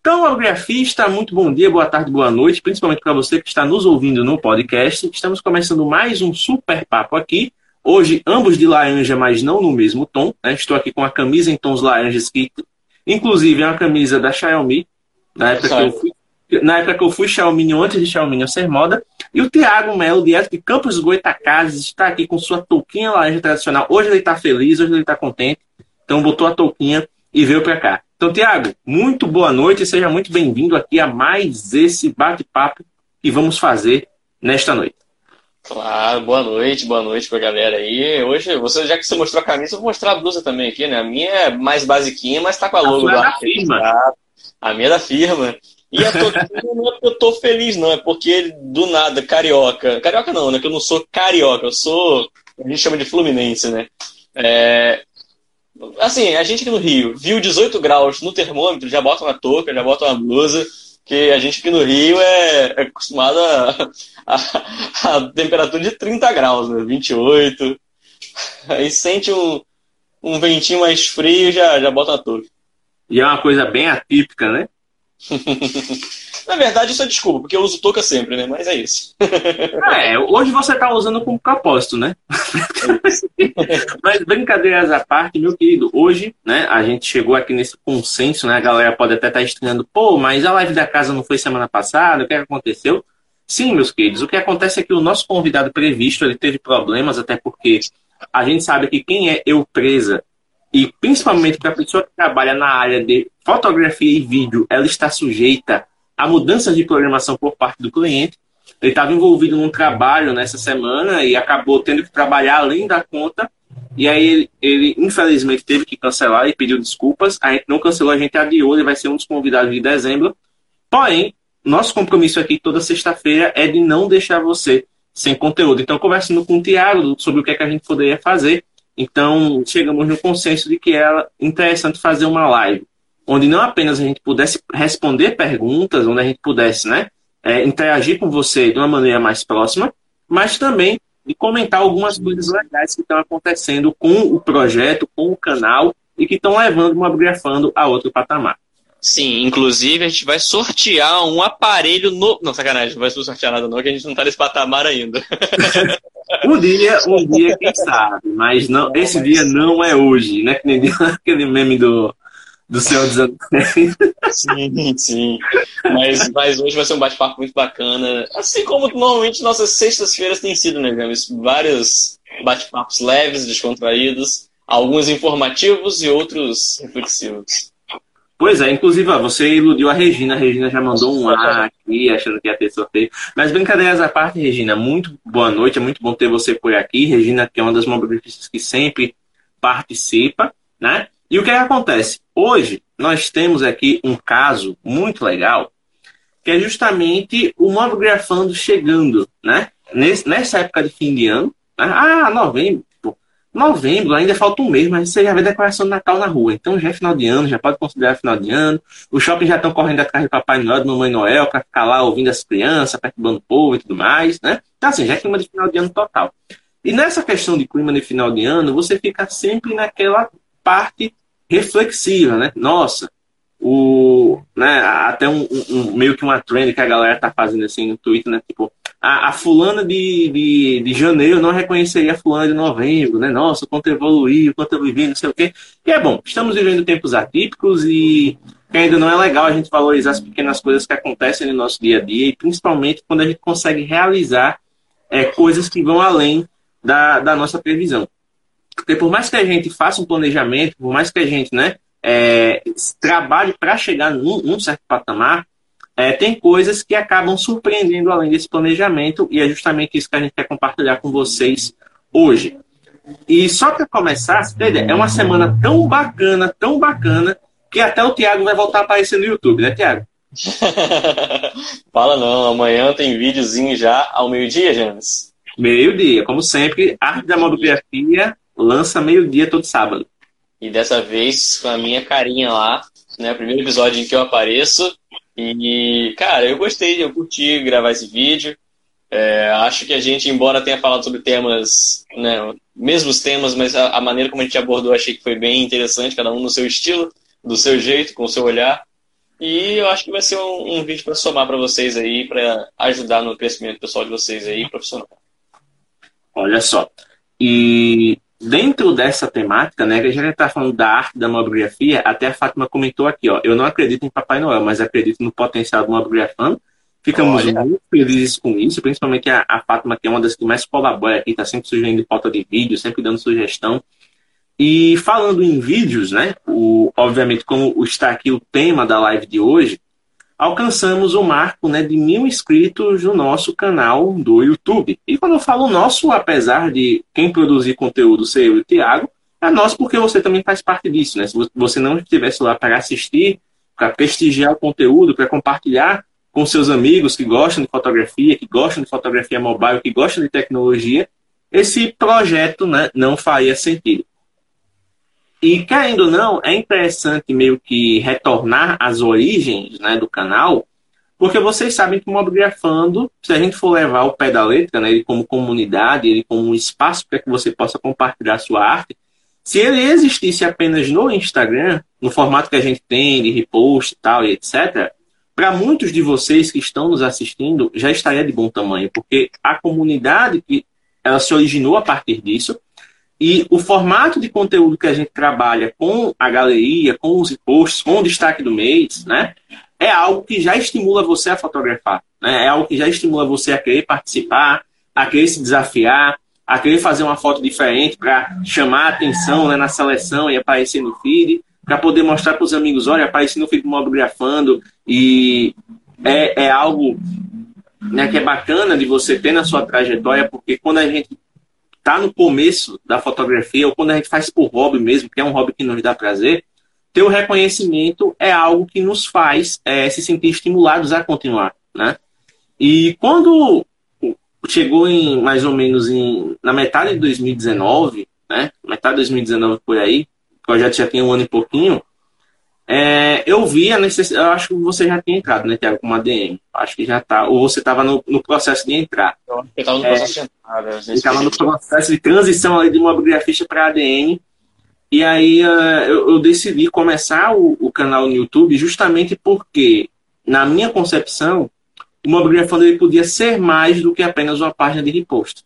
Então, Algrafista, muito bom dia, boa tarde, boa noite, principalmente para você que está nos ouvindo no podcast. Estamos começando mais um super papo aqui. Hoje, ambos de laranja, mas não no mesmo tom. Né? Estou aqui com a camisa em tons laranjas, que inclusive é uma camisa da Xiaomi, na época, que eu fui, na época que eu fui Xiaomi, antes de Xiaomi ser moda. E o Tiago Melo, direto de Campos Goitacazes, está aqui com sua touquinha laranja tradicional. Hoje ele está feliz, hoje ele está contente. Então botou a touquinha e veio para cá. Então, Tiago, muito boa noite, seja muito bem-vindo aqui a mais esse bate-papo que vamos fazer nesta noite. Claro, boa noite, boa noite pra galera aí. Hoje, você, já que você mostrou a camisa, eu vou mostrar a blusa também aqui, né? A minha é mais basiquinha, mas tá com a logo a da, da firma. A minha é da firma. E a não é porque eu tô feliz, não, é porque do nada, carioca. Carioca não, né? Que eu não sou carioca, eu sou. A gente chama de Fluminense, né? É, Assim, a gente aqui no Rio viu 18 graus no termômetro, já bota uma touca, já bota uma blusa, que a gente aqui no Rio é, é acostumado a, a, a, temperatura de 30 graus, né? 28. Aí sente um, um ventinho mais frio já já bota uma touca. E é uma coisa bem atípica, né? Na verdade, isso é desculpa, porque eu uso touca sempre, né? Mas é isso. É, hoje você está usando como propósito, né? Mas brincadeiras à parte, meu querido, hoje, né, a gente chegou aqui nesse consenso, né? A galera pode até estar tá estranhando, pô, mas a live da casa não foi semana passada, o é que aconteceu? Sim, meus queridos, o que acontece é que o nosso convidado previsto, ele teve problemas, até porque a gente sabe que quem é eu presa e principalmente para a pessoa que trabalha na área de fotografia e vídeo, ela está sujeita a mudanças de programação por parte do cliente. Ele estava envolvido num trabalho nessa semana e acabou tendo que trabalhar além da conta. E aí ele, ele infelizmente teve que cancelar e pediu desculpas. A gente não cancelou, a gente adiou, ele vai ser um dos convidados de dezembro. Porém, nosso compromisso aqui toda sexta-feira é de não deixar você sem conteúdo. Então, conversando com o Tiago sobre o que, é que a gente poderia fazer, então chegamos no consenso de que era interessante fazer uma live onde não apenas a gente pudesse responder perguntas, onde a gente pudesse né, é, interagir com você de uma maneira mais próxima, mas também de comentar algumas coisas legais que estão acontecendo com o projeto, com o canal e que estão levando o Mobgrafando a outro patamar. Sim, inclusive a gente vai sortear um aparelho no. Não, sacanagem, não vai sortear nada, não, que a gente não está nesse patamar ainda. um dia, um dia, quem sabe, mas não, esse dia não é hoje, né? Que nem aquele meme do, do Senhor dos Anéis. Sim, sim. Mas, mas hoje vai ser um bate-papo muito bacana. Assim como normalmente nossas sextas-feiras têm sido, né, Games? Vários bate-papos leves, descontraídos, alguns informativos e outros reflexivos. Pois é, inclusive, ó, você iludiu a Regina. A Regina já mandou um A aqui, achando que ia ter sorteio. Mas brincadeiras à parte, Regina, muito boa noite. É muito bom ter você por aqui. Regina, que é uma das mobilistas que sempre participa, né? E o que, é que acontece? Hoje nós temos aqui um caso muito legal, que é justamente o Mobgrafando chegando, né? nessa época de fim de ano. Né? Ah, novembro. Novembro, ainda falta um mês, mas você já vê decoração de Natal na rua. Então já é final de ano, já pode considerar final de ano. Os shoppings já estão correndo atrás de Papai Noel, de Mamãe Noel, para ficar lá ouvindo as crianças, perturbando o povo e tudo mais, né? Então assim, já é clima de final de ano total. E nessa questão de clima de final de ano, você fica sempre naquela parte reflexiva, né? Nossa, o, né, até um, um, meio que uma trend que a galera tá fazendo assim no Twitter, né? Tipo, a, a fulana de, de, de, janeiro não reconheceria a fulana de novembro, né? Nossa, quanto evoluiu, quanto eu vivi, não sei o quê. E é bom, estamos vivendo tempos atípicos e ainda não é legal a gente valorizar as pequenas coisas que acontecem no nosso dia a dia, e principalmente quando a gente consegue realizar é, coisas que vão além da, da nossa previsão. Porque por mais que a gente faça um planejamento, por mais que a gente né, é, trabalhe para chegar num, num, certo patamar, é, tem coisas que acabam surpreendendo além desse planejamento, e é justamente isso que a gente quer compartilhar com vocês hoje. E só para começar, é uma semana tão bacana, tão bacana, que até o Thiago vai voltar a aparecer no YouTube, né, Thiago? Fala não, amanhã tem videozinho já ao meio-dia, James. Meio-dia, como sempre, Arte da Mobigrafia lança meio-dia todo sábado. E dessa vez com a minha carinha lá, né? Primeiro episódio em que eu apareço. E, cara, eu gostei, eu curti gravar esse vídeo. É, acho que a gente, embora tenha falado sobre temas, né, mesmos temas, mas a, a, maneira como a gente abordou achei que foi bem interessante, cada um no seu estilo, do seu jeito, com o seu olhar. E eu acho que vai ser um, um vídeo para somar para vocês aí, para ajudar no crescimento pessoal de vocês aí, profissional. Olha só. E dentro dessa temática, né, que a gente está falando da arte da mobigrafia, até a Fátima comentou aqui, ó, eu não acredito em Papai Noel, mas acredito no potencial do mobigrafando. Ficamos Olha. muito felizes com isso, principalmente a, a Fátima, que é uma das que mais colabora aqui, está sempre sugerindo pauta de vídeo, sempre dando sugestão. E falando em vídeos, né? O, obviamente, como está aqui o tema da live de hoje, alcançamos o marco né, de mil inscritos no nosso canal do YouTube. E quando eu falo nosso, apesar de quem produzir conteúdo ser eu e o Thiago, é nosso porque você também faz parte disso. Né? Se você não estivesse lá para assistir, para prestigiar o conteúdo, para compartilhar com seus amigos que gostam de fotografia, que gostam de fotografia mobile, que gostam de tecnologia, esse projeto né, não faria sentido. E, querendo ou não, é interessante meio que retornar às origens né, do canal, porque vocês sabem que o Mobigrafando, se a gente for levar o pé da letra, né, ele como comunidade, ele como um espaço para que você possa compartilhar sua arte, se ele existisse apenas no Instagram, no formato que a gente tem, de repost e tal, e etc., para muitos de vocês que estão nos assistindo, já estaria de bom tamanho, porque a comunidade que ela se originou a partir disso, e o formato de conteúdo que a gente trabalha com a galeria, com os posts, com o destaque do mês, né? É algo que já estimula você a fotografar. Né? É algo que já estimula você a querer participar, a querer se desafiar, a querer fazer uma foto diferente para chamar a atenção né, na seleção e aparecer no feed, para poder mostrar para os amigos, olha, apareci no feed mobografando e é, é algo né, que é bacana de você ter na sua trajetória, porque quando a gente está no começo da fotografia, ou quando a gente faz por hobby mesmo, que é um hobby que nos dá prazer, ter o reconhecimento é algo que nos faz é, se sentir estimulados a continuar, né? E quando chegou em mais ou menos em, na metade de 2019, né? Metade de 2019 por aí, o projeto já tem um ano e pouquinho, é, eu vi a necessidade, eu acho que você já tinha entrado, né, Tiago, com uma DM. Acho que já tá. Ou você estava no, no, processo de entrar. Eu estava no é, processo de entrada. estava no processo de transição ali de uma biografia para ADN. E aí uh, eu, eu, decidi começar o, o, canal no YouTube justamente porque, na minha concepção, o Mobigrafando ele podia ser mais do que apenas uma página de repost.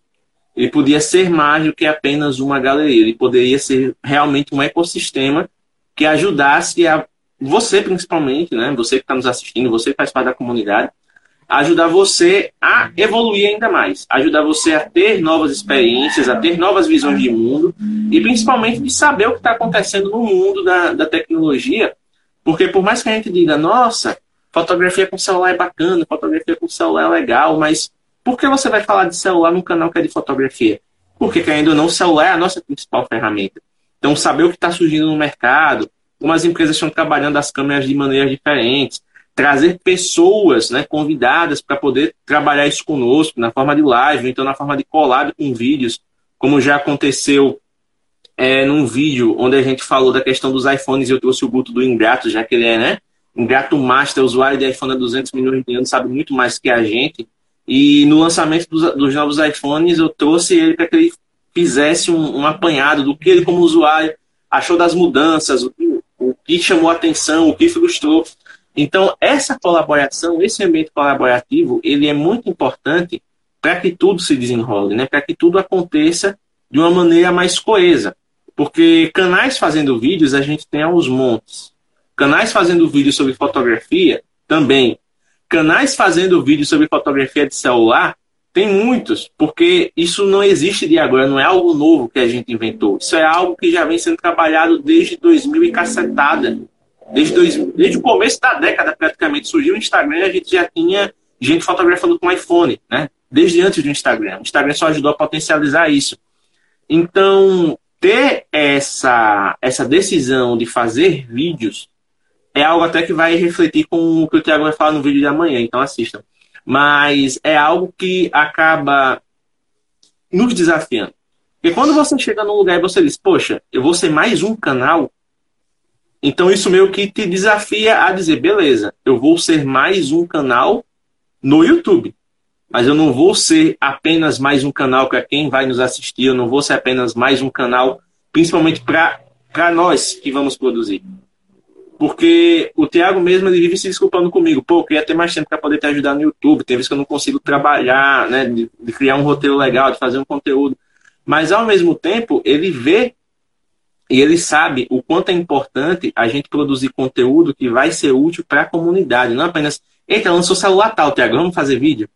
Ele podia ser mais do que apenas uma galeria. Ele poderia ser realmente um ecossistema que ajudasse a você principalmente, né? Você que está nos assistindo, você que faz parte da comunidade, ajudar você a evoluir ainda mais, ajudar você a ter novas experiências, a ter novas visões de mundo e principalmente de saber o que está acontecendo no mundo da, da tecnologia, porque por mais que a gente diga, nossa, fotografia com celular é bacana, fotografia com celular é legal, mas por que você vai falar de celular num canal que é de fotografia? Porque, querendo ou não, o celular é a nossa principal ferramenta. Então, saber o que está surgindo no mercado, como as empresas estão trabalhando as câmeras de maneiras diferentes, trazer pessoas né, convidadas para poder trabalhar isso conosco, na forma de live, então na forma de collab com vídeos, como já aconteceu é, num vídeo onde a gente falou da questão dos iPhones e eu trouxe o Guto do Ingrato, já que ele é né, Ingrato Master, usuário de iPhone há 200 milhões de anos, sabe muito mais que a gente. E no lançamento dos, dos novos iPhones, eu trouxe ele para que ele fizesse um, um apanhado do que ele, como usuário, achou das mudanças, o que o que chamou atenção, o que frustrou. Então, essa colaboração, esse ambiente colaborativo, ele é muito importante para que tudo se desenrole, né? para que tudo aconteça de uma maneira mais coesa. Porque canais fazendo vídeos a gente tem aos montes. Canais fazendo vídeos sobre fotografia também. Canais fazendo vídeos sobre fotografia de celular tem muitos, porque isso não existe de agora, não é algo novo que a gente inventou. Isso é algo que já vem sendo trabalhado desde 2000 e cacetada. Desde, dois, desde o começo da década, praticamente, surgiu o Instagram a gente já tinha gente fotografando com iPhone, né? Desde antes do Instagram. O Instagram só ajudou a potencializar isso. Então, ter essa, essa decisão de fazer vídeos é algo até que vai refletir com o que o Thiago vai falar no vídeo de amanhã, então assistam. Mas é algo que acaba nos desafiando. Porque quando você chega num lugar e você diz, poxa, eu vou ser mais um canal, então isso meio que te desafia a dizer, beleza, eu vou ser mais um canal no YouTube. Mas eu não vou ser apenas mais um canal para quem vai nos assistir, eu não vou ser apenas mais um canal, principalmente para nós que vamos produzir. Porque o Thiago mesmo ele vive se desculpando comigo. Pô, queria ter mais tempo para poder te ajudar no YouTube. Tem vezes que eu não consigo trabalhar, né? De, de, criar um roteiro legal, de fazer um conteúdo. Mas ao mesmo tempo, ele vê e ele sabe o quanto é importante a gente produzir conteúdo que vai ser útil para a comunidade. Não apenas, eita, lançou celular tal, Thiago, vamos fazer vídeo.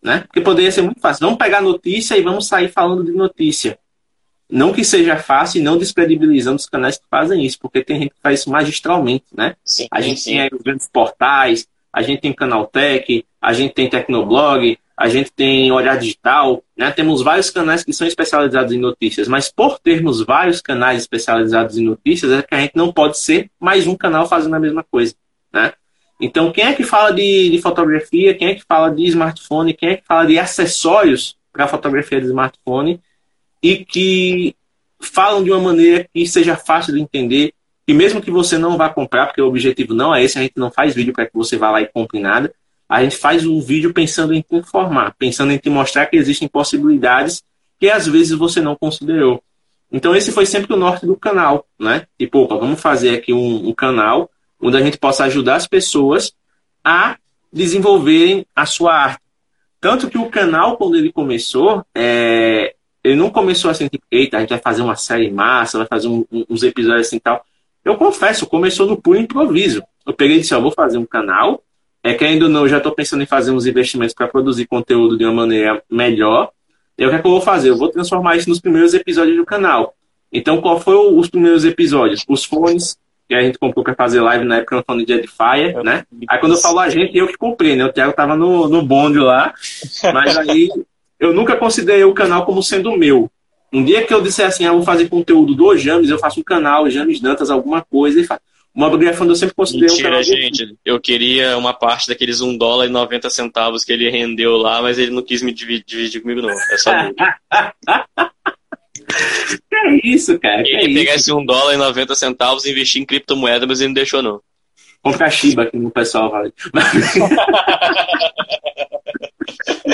Né? Porque poderia ser muito fácil. Vamos pegar notícia e vamos sair falando de notícia. Não que seja fácil e não descredibilizando os canais que fazem isso, porque tem gente que faz isso magistralmente, né? Sim, a gente sim. tem os grandes portais, a gente tem Canaltech, a gente tem Tecnoblog, a gente tem Olhar Digital, né? Temos vários canais que são especializados em notícias, mas por termos vários canais especializados em notícias, é que a gente não pode ser mais um canal fazendo a mesma coisa, né? Então, quem é que fala de, de fotografia, quem é que fala de smartphone, quem é que fala de acessórios para fotografia de smartphone, e que falam de uma maneira que seja fácil de entender, e mesmo que você não vá comprar, porque o objetivo não é esse, a gente não faz vídeo para que você vá lá e compre nada, a gente faz um vídeo pensando em te informar, pensando em te mostrar que existem possibilidades que às vezes você não considerou. Então esse foi sempre o norte do canal, né? Tipo, opa, vamos fazer aqui um, um canal onde a gente possa ajudar as pessoas a desenvolverem a sua arte. Tanto que o canal, quando ele começou, é, ele não começou assim, tipo, eita, a gente vai fazer uma série massa, vai fazer um, uns episódios assim e tal. Eu confesso, começou no puro improviso. Eu peguei e disse, ó, vou fazer um canal, é que ainda não, eu já estou pensando em fazer uns investimentos para produzir conteúdo de uma maneira melhor. E o que é que eu vou fazer? Eu vou transformar isso nos primeiros episódios do canal. Então, qual foram os primeiros episódios? Os fones que a gente comprou para fazer live na época, no fone de Edifier, né? Aí quando eu falo a gente, eu que comprei, né? O Thiago tava no, no bonde lá, mas aí eu nunca considerei o canal como sendo meu. Um dia que eu disser assim, ah, vou fazer conteúdo do James, eu faço um canal, James Dantas, alguma coisa, e faço. Uma biografia eu sempre considerei Mentira, um canal. gente. Eu queria uma parte daqueles 1 dólar e 90 centavos que ele rendeu lá, mas ele não quis me dividir, dividir comigo, não. É só Que é isso, cara? Que ele é pegasse um dólar e 90 centavos e investir em criptomoeda, mas ele não deixou, não. Comprar Shiba aqui no pessoal, vale.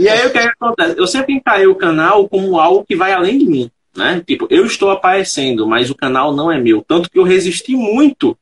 E aí o que, acontece? Eu sempre encarei o canal como algo que vai além de mim. Né? Tipo, eu estou aparecendo, mas o canal não é meu. Tanto que eu resisti muito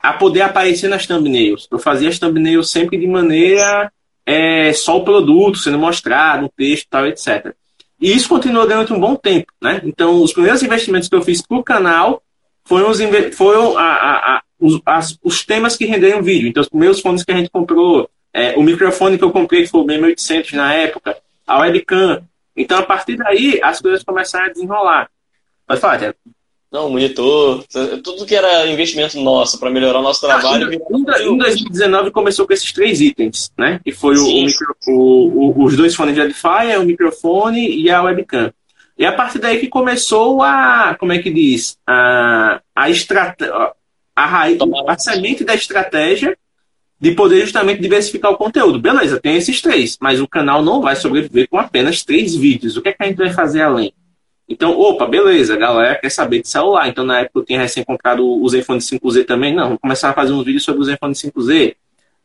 a poder aparecer nas thumbnails. Eu fazia as thumbnails sempre de maneira é, só o produto sendo mostrado, um texto tal, etc. E isso continuou durante um bom tempo. Né? Então, os primeiros investimentos que eu fiz para o canal foram, os, foram a, a, a, os, as, os temas que renderam vídeo. Então, os primeiros fones que a gente comprou é, o microfone que eu comprei foi o BM800 na época, a webcam. Então, a partir daí, as coisas começaram a desenrolar. Pode falar, Tiago. Não, monitor, tudo que era investimento nosso para melhorar o nosso trabalho. Ah, em, em 2019 começou com esses três itens, né? Que foi o, o, micro, o, os dois fones de Edifier, o microfone e a webcam. E a partir daí que começou a, como é que diz, a, a, estrate, a, raiz, a semente da estratégia de poder justamente diversificar o conteúdo. Beleza, tem esses três, mas o canal não vai sobreviver com apenas três vídeos. O que, é que a gente vai fazer além? Então, opa, beleza, a galera quer saber de celular. Então, na época eu tinha recém comprado o Zenfone 5Z também. Não, vamos começar a fazer uns vídeos sobre o Zenfone 5Z.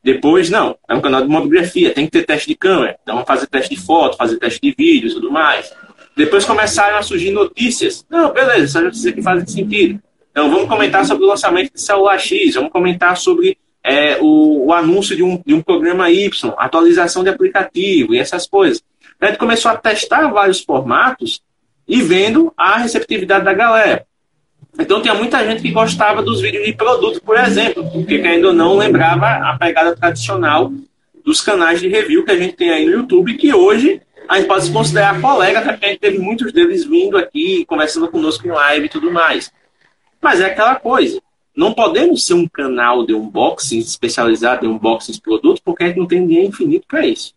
Depois, não, é um canal de mobigrafia, tem que ter teste de câmera. Então, fazer teste de foto, fazer teste de vídeo e tudo mais. Depois começaram a surgir notícias. Não, beleza, essas notícias que fazem sentido. Então, vamos comentar sobre o lançamento de celular X, vamos comentar sobre é, o, o, anúncio de um, de um programa Y, atualização de aplicativo e essas coisas. A gente começou a testar vários formatos e vendo a receptividade da galera. Então tinha muita gente que gostava dos vídeos de produto, por exemplo, porque ainda não lembrava a pegada tradicional dos canais de review que a gente tem aí no YouTube, que hoje a gente pode se considerar colega, até porque a gente teve muitos deles vindo aqui, conversando conosco em live e tudo mais. Mas é aquela coisa. Não podemos ser um canal de unboxing especializado em unboxing de produtos, porque a gente não tem dinheiro infinito para isso.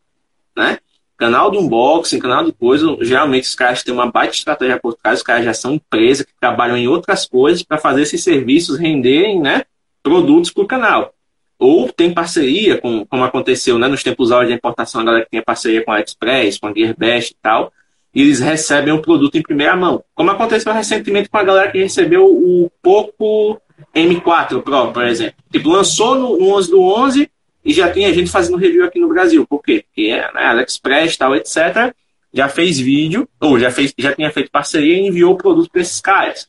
Né? Canal de unboxing, canal de coisa, geralmente os caras têm uma baita estratégia por trás, os caras já são empresas que trabalham em outras coisas para fazer esses serviços renderem, né? produtos para o canal. Ou tem parceria, com, como aconteceu né, nos tempos áureos de importação, a galera que tinha parceria com a Express, com a Gearbest e tal, e eles recebem o produto em primeira mão. Como aconteceu recentemente com a galera que recebeu o Poco M4 Pro, por exemplo. Tipo, lançou no, no 11 do 11 e já tinha gente fazendo review aqui no Brasil. Por quê? Porque é, né, AliExpress tal, etc. Já fez vídeo, ou já, fez, já tinha feito parceria e enviou o produto para esses caras.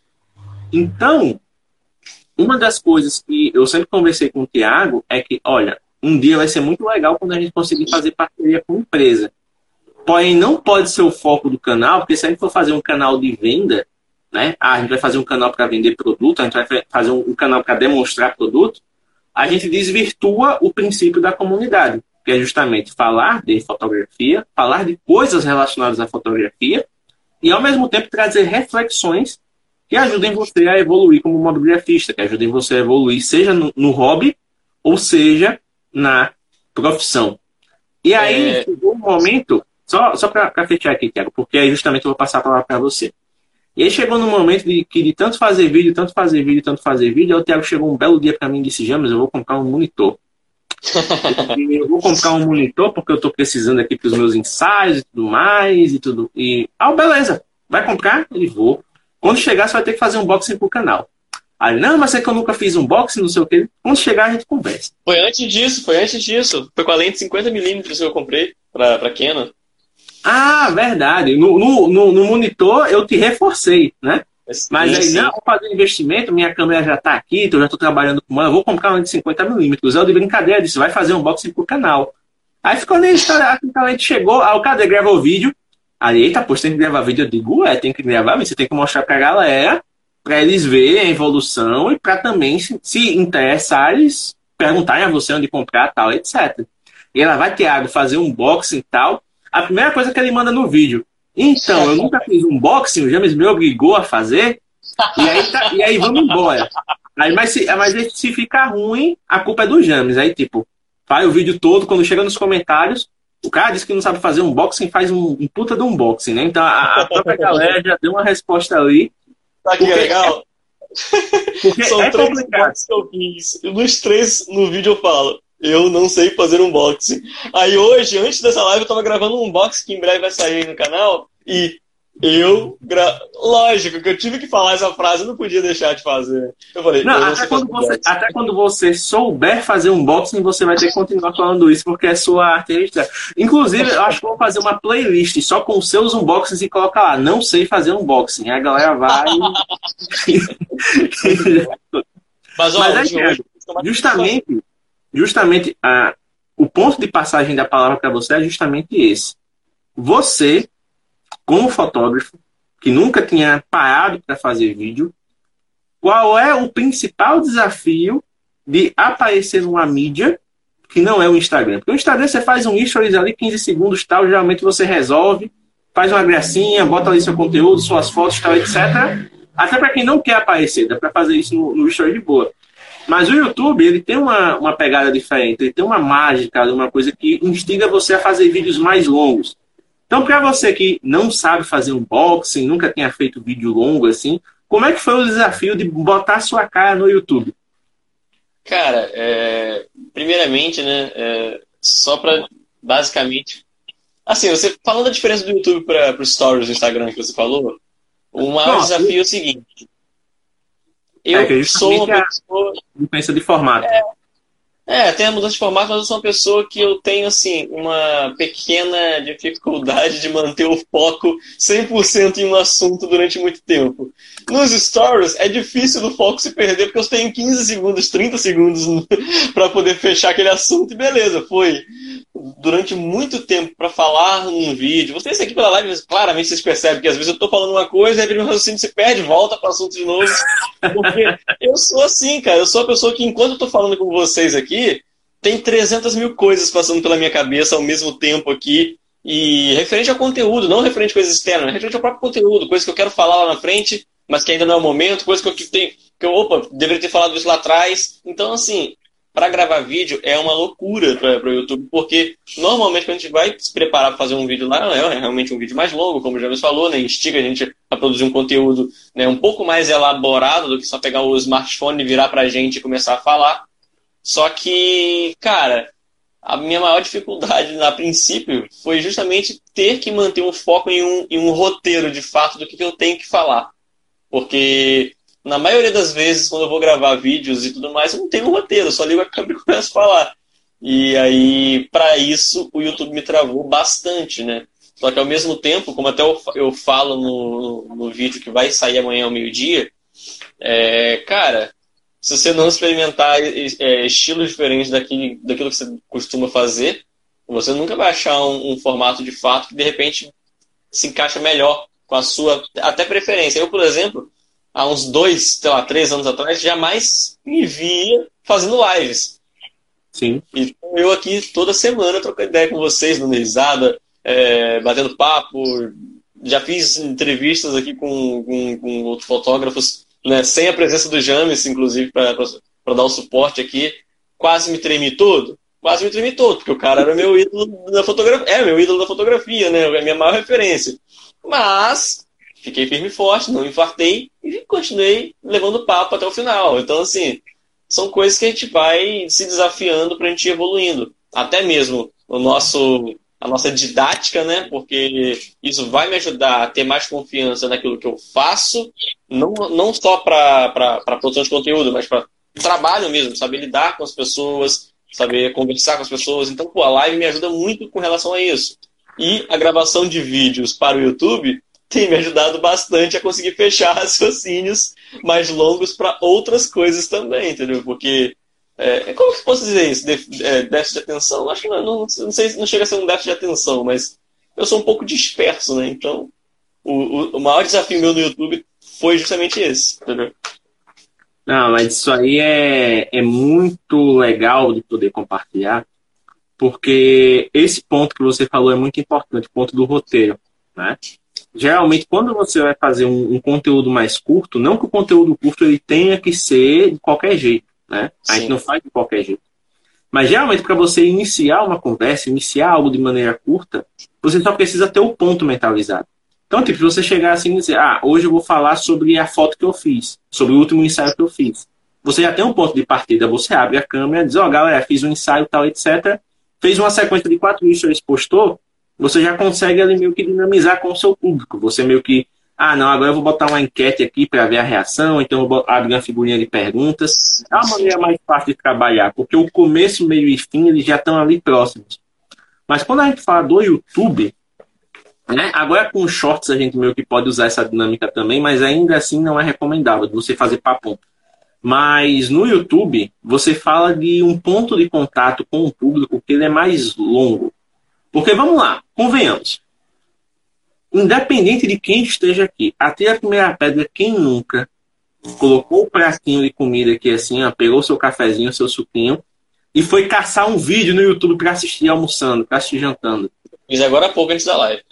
Então, uma das coisas que eu sempre conversei com o Thiago é que, olha, um dia vai ser muito legal quando a gente conseguir fazer parceria com empresa. Porém, não pode ser o foco do canal, porque se a gente for fazer um canal de venda, né? Ah, a gente vai fazer um canal para vender produto, a gente vai fazer um canal para demonstrar produto, a gente desvirtua o princípio da comunidade, que é justamente falar de fotografia, falar de coisas relacionadas à fotografia e, ao mesmo tempo, trazer reflexões que ajudem você a evoluir como mobigrafista, que ajudem você a evoluir, seja no, no hobby ou seja na profissão. E aí é... chegou um momento, só, só para fechar aqui, Tiago, porque aí justamente eu vou passar a palavra para você. E aí chegou no momento de que de tanto fazer vídeo, tanto fazer vídeo, tanto fazer vídeo, aí o Thiago chegou um belo dia para mim e disse, James, eu vou comprar um monitor. eu vou comprar um monitor porque eu estou precisando aqui para os meus ensaios e tudo mais e tudo. E, ah, beleza, vai comprar? Ele vou. Quando chegar, você vai ter que fazer um unboxing pro canal. Aí, não, mas é que eu nunca fiz um unboxing, não sei o quê. Quando chegar, a gente conversa. Foi antes disso, foi antes disso. Foi com a lente 50mm que eu comprei para pra Canon. Ah, verdade. No, no, no, monitor eu te reforcei, né? Mas aí, não, vou fazer investimento, minha câmera já está aqui, então eu já estou trabalhando com ela, vou comprar uma de 50mm. Eu de brincadeira, disse, vai fazer um unboxing pro canal. Aí ficou nem história, a gente chegou, aí o cadê gravou o vídeo. Aí, eita, pô, tem que gravar vídeo. Eu digo, é, tem que gravar, mas você tem que mostrar pra galera, para eles verem a evolução e para também, se, se interessar, eles perguntarem a você onde comprar, tal, etc. E ela vai, Thiago, fazer um unboxing e tal a primeira coisa que ele manda no vídeo. Então, eu nunca fiz um unboxing, o James me obrigou a fazer, e aí, tá, e aí vamos embora. Aí, mas, se, mas se ficar ruim, a culpa é do James. Aí, tipo, faz o vídeo todo, quando chega nos comentários, o cara disse que não sabe fazer unboxing, faz um, um puta de unboxing, né? Então a, a própria galera já deu uma resposta ali. Tá aqui, legal. Porque São é três complicado. que eu fiz. Nos três, no vídeo eu falo eu não sei fazer unboxing. Aí hoje, antes dessa live, eu tava gravando um unboxing que em breve vai sair no canal e eu. Gra... Lógico que eu tive que falar essa frase, eu não podia deixar de fazer. Eu falei, não, até, quando você, até quando você souber fazer unboxing, você vai ter que continuar falando isso, porque é sua arte registrada. Inclusive, eu acho que vou fazer uma playlist só com seus unboxings e colocar lá, não sei fazer unboxing. Aí a galera vai. Mas, ó, Mas é, justamente justamente a, o ponto de passagem da palavra para você é justamente esse. Você, como fotógrafo, que nunca tinha parado para fazer vídeo, qual é o principal desafio de aparecer numa mídia que não é o Instagram? Porque o Instagram você faz um stories ali, 15 segundos, tal, geralmente você resolve, faz uma gracinha, bota ali seu conteúdo, suas fotos, tal, etc. Até para quem não quer aparecer, dá para fazer isso no, no story de boa. Mas o YouTube, ele tem uma, uma pegada diferente, ele tem uma mágica, uma coisa que instiga você a fazer vídeos mais longos. Então, para você que não sabe fazer unboxing, nunca tenha feito vídeo longo assim, como é que foi o desafio de botar sua cara no YouTube? Cara, é, primeiramente, né, é, só para basicamente, assim, você falando da diferença do YouTube para os stories do Instagram que você falou, o maior Nossa, desafio é o seguinte: eu é, sou uma pessoa. Diferença de formato. É, é, tem a mudança de formato, mas eu sou uma pessoa que eu tenho, assim, uma pequena dificuldade de manter o foco 100% em um assunto durante muito tempo. Nos stories, é difícil do foco se perder, porque eu tenho 15 segundos, 30 segundos para poder fechar aquele assunto e beleza, foi durante muito tempo para falar num vídeo. Vocês aqui pela live, claramente vocês percebem que às vezes eu estou falando uma coisa e aí o raciocínio se perde, volta para o assunto de novo. Porque eu sou assim, cara. Eu sou a pessoa que, enquanto eu estou falando com vocês aqui, tem 300 mil coisas passando pela minha cabeça ao mesmo tempo aqui. E referente ao conteúdo, não referente a coisas externas, referente ao próprio conteúdo, coisas que eu quero falar lá na frente, mas que ainda não é o momento, coisas que eu tenho, que eu, opa, deveria ter falado isso lá atrás. Então, assim, para gravar vídeo é uma loucura para o YouTube, porque normalmente quando a gente vai se preparar para fazer um vídeo lá, é realmente um vídeo mais longo, como o James falou, né? Instiga a gente produzir um conteúdo né, um pouco mais elaborado do que só pegar o smartphone e virar para a gente e começar a falar. Só que, cara, a minha maior dificuldade, a princípio, foi justamente ter que manter um foco em um, em um roteiro de fato do que, que eu tenho que falar. Porque na maioria das vezes, quando eu vou gravar vídeos e tudo mais, eu não tenho um roteiro, eu só ligo a câmera e começo a falar. E aí, para isso, o YouTube me travou bastante, né? Só que ao mesmo tempo, como até eu, falo no, no vídeo que vai sair amanhã ao meio-dia, é, cara, se você não experimentar é, estilos diferentes daquilo, daquilo que você costuma fazer, você nunca vai achar um, um, formato de fato que de repente se encaixa melhor com a sua até preferência. Eu, por exemplo, há uns dois, sei lá, três anos atrás, jamais me via fazendo lives. Sim. E eu aqui toda semana trocando ideia com vocês, dando risada, é, batendo papo. Já fiz entrevistas aqui com, com, com outros fotógrafos, né, sem a presença do James, inclusive, para dar o suporte aqui. Quase me tremi todo. Quase me tremi todo, porque o cara era meu ídolo da fotografia. É, meu ídolo da fotografia, né? É a minha maior referência. Mas fiquei firme e forte, não infartei e continuei levando papo até o final. Então, assim, são coisas que a gente vai se desafiando para a gente ir evoluindo. Até mesmo o nosso, a nossa didática, né? Porque isso vai me ajudar a ter mais confiança naquilo que eu faço, não, não só para produção de conteúdo, mas para trabalho mesmo, saber lidar com as pessoas, saber conversar com as pessoas. Então, pô, a live me ajuda muito com relação a isso. E a gravação de vídeos para o YouTube tem me ajudado bastante a conseguir fechar raciocínios mais longos para outras coisas também, entendeu? Porque, é, como que posso dizer isso? De, é, déficit de atenção? Acho que não, não, não, sei, não chega a ser um déficit de atenção, mas eu sou um pouco disperso, né? Então, o, o, o maior desafio meu no YouTube foi justamente esse, entendeu? Não, mas isso aí é, é muito legal de poder compartilhar, porque esse ponto que você falou é muito importante, o ponto do roteiro, né? Geralmente quando você vai fazer um, um, conteúdo mais curto, não que o conteúdo curto ele tenha que ser de qualquer jeito, né? A gente não faz de qualquer jeito. Mas geralmente para você iniciar uma conversa, iniciar algo de maneira curta, você só precisa ter o ponto mentalizado. Então, tipo, se você chegar assim e dizer, ah, hoje eu vou falar sobre a foto que eu fiz, sobre o último ensaio que eu fiz. Você já tem um ponto de partida, você abre a câmera, diz, ó, oh, galera, fiz um ensaio tal, etc. Fez uma sequência de quatro stories, postou, você já consegue ali meio que dinamizar com o seu público. Você meio que, ah, não, agora eu vou botar uma enquete aqui para ver a reação, então eu abrir uma figurinha de perguntas. É uma maneira mais fácil de trabalhar, porque o começo, meio e fim, eles já estão ali próximos. Mas quando a gente fala do YouTube, né, agora com shorts a gente meio que pode usar essa dinâmica também, mas ainda assim não é recomendável você fazer papum. Mas no YouTube, você fala de um ponto de contato com o público que ele é mais longo. Porque vamos lá, convenhamos. Independente de quem esteja aqui, até a primeira pedra, quem nunca colocou o pratinho de comida aqui assim, ó, pegou seu cafezinho, seu suquinho e foi caçar um vídeo no YouTube para assistir almoçando, para assistir jantando. Fiz agora há pouco antes da live.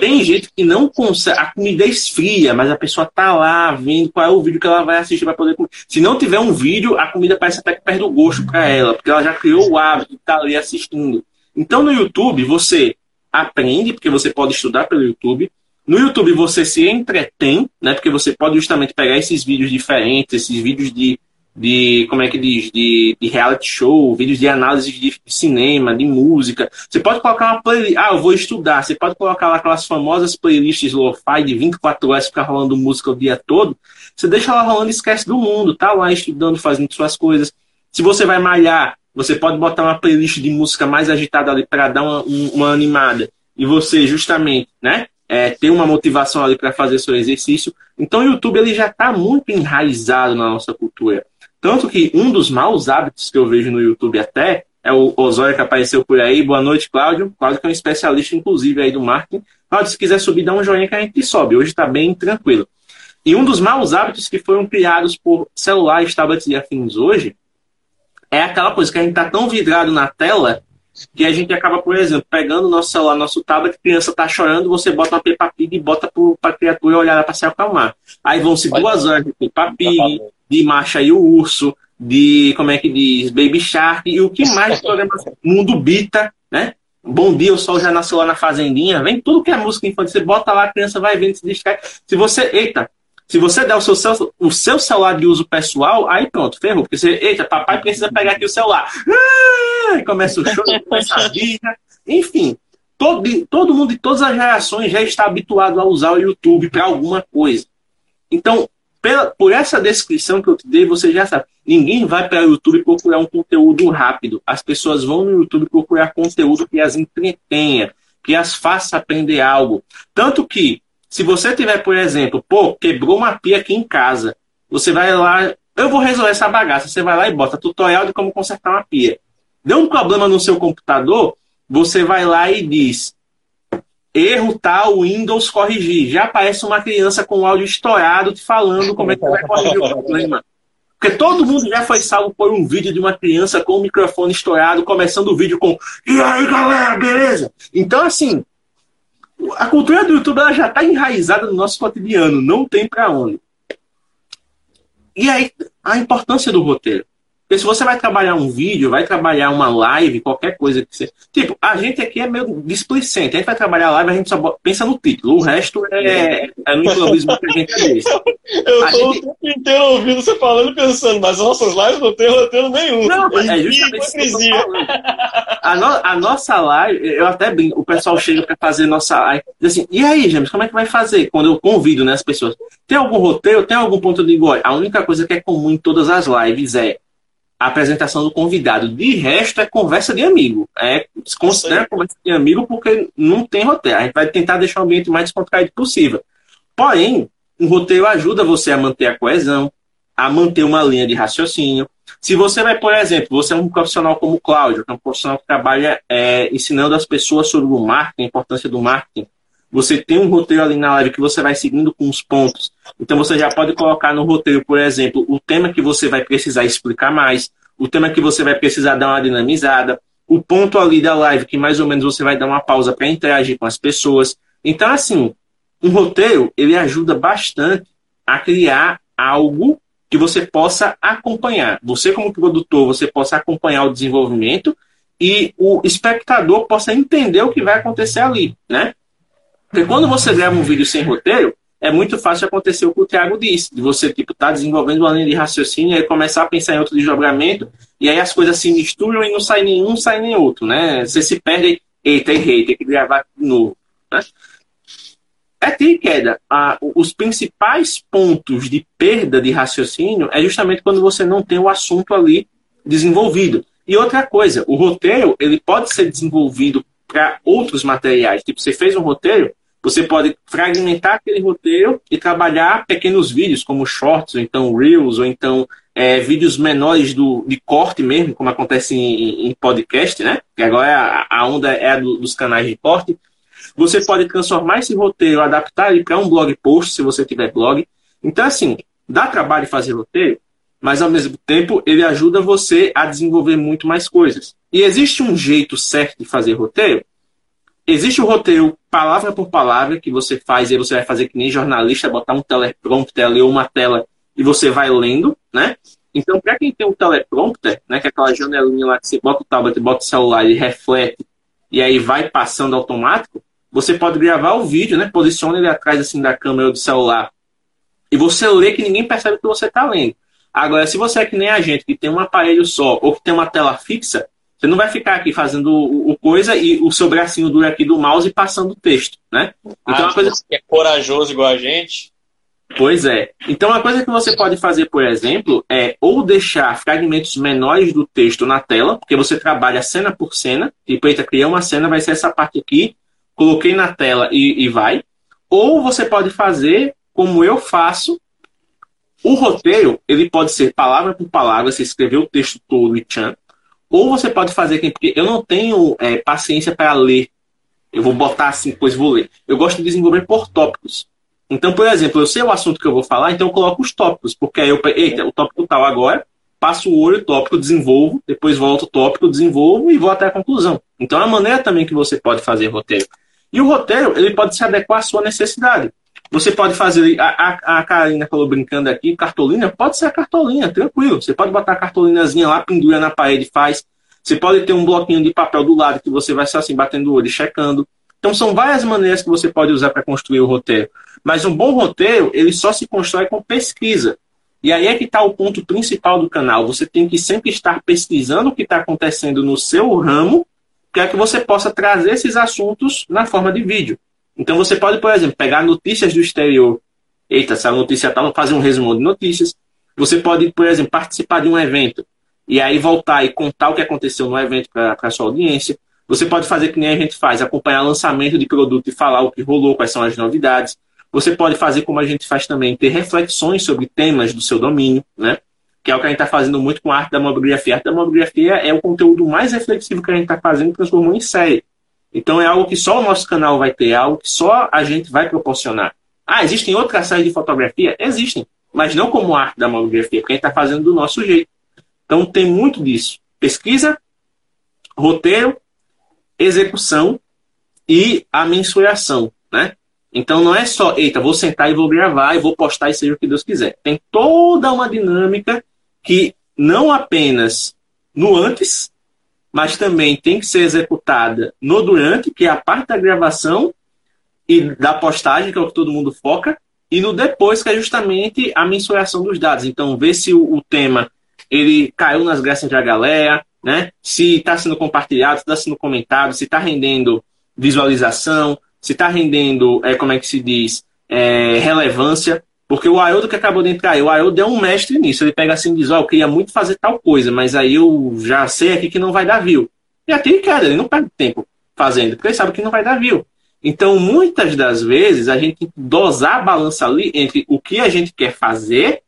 tem gente que não consegue. A comida é esfria, mas a pessoa tá lá vendo qual é o vídeo que ela vai assistir para poder comer. Se não tiver um vídeo, a comida parece até que perde o gosto para ela, porque ela já criou o hábito de estar tá ali assistindo. Então no YouTube você aprende, porque você pode estudar pelo YouTube. No YouTube você se entretém, né? Porque você pode justamente pegar esses vídeos diferentes, esses vídeos de, de como é que diz, de, de reality show, vídeos de análise de, cinema, de música. Você pode colocar uma playlist, ah, eu vou estudar. Você pode colocar lá aquelas famosas playlists lo-fi de 24 horas ficar rolando música o dia todo. Você deixa ela rolando e esquece do mundo, tá lá estudando, fazendo suas coisas. Se você vai malhar, você pode botar uma playlist de música mais agitada ali para dar uma, uma, animada. E você, justamente, né? É, ter uma motivação ali para fazer seu exercício. Então, o YouTube ele já está muito enraizado na nossa cultura. Tanto que um dos maus hábitos que eu vejo no YouTube até é o Osório que apareceu por aí. Boa noite, Cláudio. Cláudio que é um especialista, inclusive, aí do marketing. Cláudio, se quiser subir, dá um joinha que a gente sobe. Hoje está bem tranquilo. E um dos maus hábitos que foram criados por celulares, tablets e afins hoje é aquela coisa que a gente tá tão vidrado na tela que a gente acaba, por exemplo, pegando o nosso celular, nosso tablet, criança tá chorando, você bota uma Peppa Pig e bota para a criatura olhar para se acalmar. Aí vão se duas horas de Peppa Pig, de Marcha e o Urso, de, como é que diz, Baby Shark, e o que mais? Mundo Bita, né? Bom dia, o sol já nasceu lá na fazendinha. Vem tudo que é música infantil. Você bota lá, a criança vai vendo, se distrai. Se você. Eita, se você der o seu, o seu celular de uso pessoal, aí pronto, ferrou. Porque você, eita, papai precisa pegar aqui o celular. Ah, começa o show, começa a vida. Enfim, todo, todo mundo de todas as gerações já está habituado a usar o YouTube para alguma coisa. Então, pela, por essa descrição que eu te dei, você já sabe. Ninguém vai para o YouTube procurar um conteúdo rápido. As pessoas vão no YouTube procurar conteúdo que as entretenha, que as faça aprender algo. Tanto que, se você tiver, por exemplo, pô, quebrou uma pia aqui em casa, você vai lá, eu vou resolver essa bagaça. Você vai lá e bota tutorial de como consertar uma pia. Deu um problema no seu computador, você vai lá e diz: erro tal, Windows corrigir. Já aparece uma criança com o áudio estourado te falando como é que vai corrigir o problema. Porque todo mundo já foi salvo por um vídeo de uma criança com o microfone estourado, começando o vídeo com E aí, galera, beleza? Então, assim, a cultura do YouTube ela já está enraizada no nosso cotidiano, não tem para onde. E aí, a importância do roteiro. Porque se você vai trabalhar um vídeo, vai trabalhar uma live, qualquer coisa que você. Tipo, a gente aqui é meio displicente. A gente vai trabalhar live, a gente só pensa no título. O resto é, é no improviso que a gente é desse. Eu a tô gente... o tempo inteiro ouvindo você falando e pensando, mas nossas lives não tem roteiro nenhum. Não, é, é justamente isso que eu tô a, no, a nossa live, eu até brinco, o pessoal chega para fazer nossa live, diz assim, e aí, James, como é que vai fazer? Quando eu convido né, as pessoas. Tem algum roteiro? Tem algum ponto de igual? A única coisa que é comum em todas as lives é a apresentação do convidado. De resto, é conversa de amigo. É considera conversa de amigo porque não tem roteiro. A gente vai tentar deixar o ambiente mais descontraído possível. Porém, um roteiro ajuda você a manter a coesão, a manter uma linha de raciocínio. Se você vai, por exemplo, você é um profissional como o Cláudio, que é um profissional que trabalha é, ensinando as pessoas sobre o marketing, a importância do marketing, você tem um roteiro ali na live que você vai seguindo com os pontos. Então você já pode colocar no roteiro, por exemplo, o tema que você vai precisar explicar mais, o tema que você vai precisar dar uma dinamizada, o ponto ali da live que mais ou menos você vai dar uma pausa para interagir com as pessoas. Então, assim, um roteiro ele ajuda bastante a criar algo que você possa acompanhar. Você, como produtor, você possa acompanhar o desenvolvimento e o espectador possa entender o que vai acontecer ali, né? Porque quando você grava um vídeo sem roteiro, é muito fácil acontecer o que o Thiago disse, de você tipo tá desenvolvendo uma linha de raciocínio e começar a pensar em outro desdobramento, e aí as coisas se misturam e não sai nenhum, sai nem outro, né? Você se perde, eita, errei, tem que gravar de novo. Né? É ter queda. Ah, os principais pontos de perda de raciocínio é justamente quando você não tem o assunto ali desenvolvido. E outra coisa, o roteiro ele pode ser desenvolvido para outros materiais. Tipo, você fez um roteiro, você pode fragmentar aquele roteiro e trabalhar pequenos vídeos, como shorts, ou então reels, ou então é, vídeos menores do, de corte mesmo, como acontece em, em podcast, né? Que agora é a, onda é a do, dos canais de corte. Você pode transformar esse roteiro, adaptar ele para um blog post, se você tiver blog. Então, assim, dá trabalho fazer roteiro, mas ao mesmo tempo ele ajuda você a desenvolver muito mais coisas. E existe um jeito certo de fazer roteiro? Existe o roteiro palavra por palavra que você faz, e você vai fazer que nem jornalista, botar um teleprompter ali ou uma tela e você vai lendo, né? Então, para quem tem um teleprompter, né, que é aquela janelinha lá que você bota o tablet, bota o celular e reflete, e aí vai passando automático, você pode gravar o vídeo, né? Posiciona ele atrás assim da câmera do celular e você lê que ninguém percebe que você está lendo. Agora, se você é que nem a gente, que tem um aparelho só ou que tem uma tela fixa, você não vai ficar aqui fazendo o, o, coisa e o seu bracinho duro aqui do mouse passando o texto, né? Então, ah, uma coisa que é corajoso igual a gente. Pois é. Então, uma coisa que você pode fazer, por exemplo, é ou deixar fragmentos menores do texto na tela, porque você trabalha cena por cena, tipo, eita, criei uma cena, vai ser essa parte aqui, coloquei na tela e, e vai. Ou você pode fazer como eu faço. O roteiro, ele pode ser palavra por palavra, você escrever o texto todo e tchan. Ou você pode fazer, porque eu não tenho é, paciência para ler. Eu vou botar assim, depois vou ler. Eu gosto de desenvolver por tópicos. Então, por exemplo, eu sei o assunto que eu vou falar, então eu coloco os tópicos, porque aí eu, eita, o tópico tal agora, passo o olho, tópico, desenvolvo, depois volto o tópico, desenvolvo e vou até a conclusão. Então, é a maneira também que você pode fazer roteiro. E o roteiro, ele pode se adequar à sua necessidade. Você pode fazer, a, a, a Karina falou brincando aqui, cartolina, pode ser a cartolina, tranquilo. Você pode botar a cartolinazinha lá, pendura na parede, faz. Você pode ter um bloquinho de papel do lado que você vai só assim batendo o olho checando. Então são várias maneiras que você pode usar para construir o roteiro. Mas um bom roteiro, ele só se constrói com pesquisa. E aí é que está o ponto principal do canal. Você tem que sempre estar pesquisando o que está acontecendo no seu ramo, para que você possa trazer esses assuntos na forma de vídeo. Então você pode, por exemplo, pegar notícias do exterior. Eita, essa notícia tal, fazer um resumo de notícias. Você pode, por exemplo, participar de um evento e aí voltar e contar o que aconteceu no evento para a sua audiência. Você pode fazer que nem a gente faz, acompanhar lançamento de produto e falar o que rolou, quais são as novidades. Você pode fazer como a gente faz também, ter reflexões sobre temas do seu domínio, né? Que é o que a gente está fazendo muito com a arte da mobigrafia. A arte da mobigrafia é o conteúdo mais reflexivo que a gente está fazendo transformou em série. Então é algo que só o nosso canal vai ter, é algo que só a gente vai proporcionar. Ah, existem outras séries de fotografia? Existem, mas não como arte da mobigrafia, porque a gente está fazendo do nosso jeito. Então tem muito disso. Pesquisa, roteiro, execução e a mensuração, né? Então não é só, eita, vou sentar e vou gravar e vou postar e seja o que Deus quiser. Tem toda uma dinâmica que não apenas no antes, mas também tem que ser executada no durante, que é a parte da gravação e da postagem, que é o que todo mundo foca, e no depois, que é justamente a mensuração dos dados. Então, ver se o, o tema ele caiu nas graças da galera, né? Se está sendo compartilhado, se está sendo comentado, se está rendendo visualização, se está rendendo, é, como é que se diz, é, relevância. Porque o Aildo que acabou de entrar o Aildo é um mestre nisso. Ele pega assim e diz, ó, oh, eu queria muito fazer tal coisa, mas aí eu já sei aqui que não vai dar view. E até queda, ele não perde tempo fazendo, porque ele sabe que não vai dar view. Então, muitas das vezes, a gente dosar a balança ali entre o que a gente quer fazer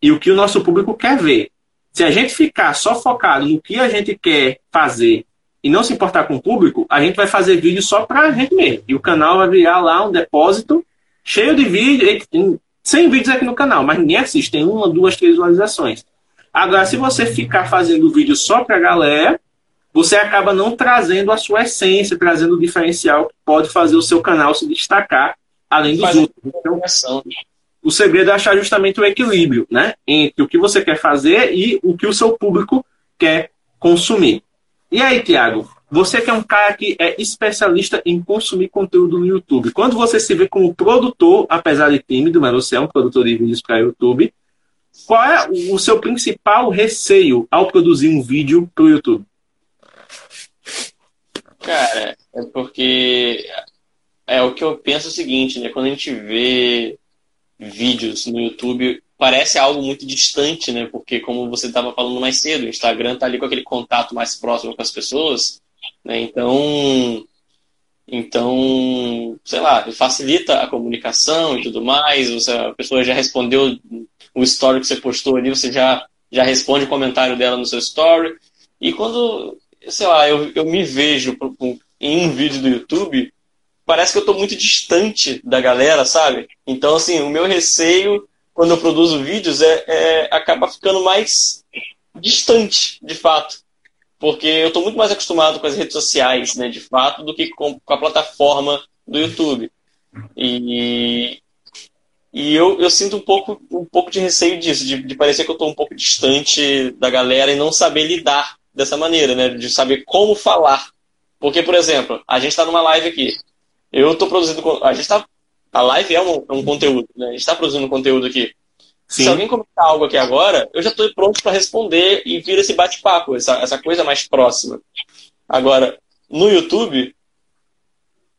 e o que o nosso público quer ver. Se a gente ficar só focado no que a gente quer fazer e não se importar com o público, a gente vai fazer vídeo só para a gente mesmo. E o canal vai virar lá um depósito cheio de vídeos. Tem 100 vídeos aqui no canal, mas ninguém assiste. Tem uma, duas, três visualizações. Agora, se você ficar fazendo vídeo só para a galera, você acaba não trazendo a sua essência, trazendo o diferencial que pode fazer o seu canal se destacar além dos outros. Então, o segredo é achar justamente o equilíbrio né, entre o que você quer fazer e o que o seu público quer consumir. E aí, Tiago, você que é um cara que é especialista em consumir conteúdo no YouTube, quando você se vê como produtor, apesar de tímido, mas você é um produtor de vídeos para YouTube, qual é o seu principal receio ao produzir um vídeo para o YouTube? Cara, é porque é o que eu penso o seguinte, né? Quando a gente vê vídeos no YouTube parece algo muito distante, né? Porque como você estava falando mais cedo, o Instagram tá ali com aquele contato mais próximo com as pessoas, né? Então, então, sei lá, facilita a comunicação e tudo mais. Você, a pessoa já respondeu o story que você postou ali, você já já responde o comentário dela no seu story. E quando, sei lá, eu, eu me vejo em um vídeo do YouTube, parece que eu estou muito distante da galera, sabe? Então, assim, o meu receio quando eu produzo vídeos é, é acaba ficando mais distante, de fato. Porque eu estou muito mais acostumado com as redes sociais, né, de fato, do que com, a plataforma do YouTube. E, e eu, eu sinto um pouco, um pouco de receio disso, de, de parecer que eu estou um pouco distante da galera e não saber lidar dessa maneira, né? De saber como falar. Porque, por exemplo, a gente está numa live aqui. Eu estou produzindo. A gente está. A live é um, é um conteúdo, né? A gente está produzindo conteúdo aqui. Sim. Se alguém comentar algo aqui agora, eu já estou pronto para responder e vir esse bate-papo, essa, essa coisa mais próxima. Agora, no YouTube,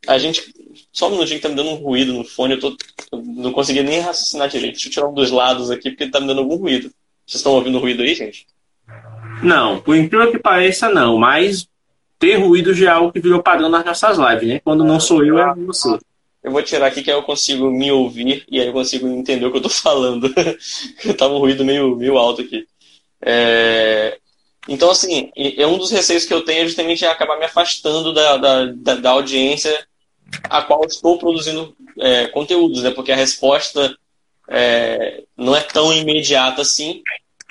a gente. Só um minutinho que tá me dando um ruído no fone, eu, tô, eu não consegui nem raciocinar direito. Deixa eu tirar um dos lados aqui, porque tá me dando algum ruído. Vocês estão ouvindo ruído aí, gente? Não, por incrível que pareça, não. Mas ter ruído já é algo que virou padrão nas nossas lives, né? Quando não sou eu, é você. Eu vou tirar aqui que aí eu consigo me ouvir e aí eu consigo entender o que eu tô falando. Tava um ruído meio, meio alto aqui. É... Então, assim, é um dos receios que eu tenho é justamente acabar me afastando da, da, da, da audiência a qual estou produzindo é, conteúdos, né? Porque a resposta é, não é tão imediata assim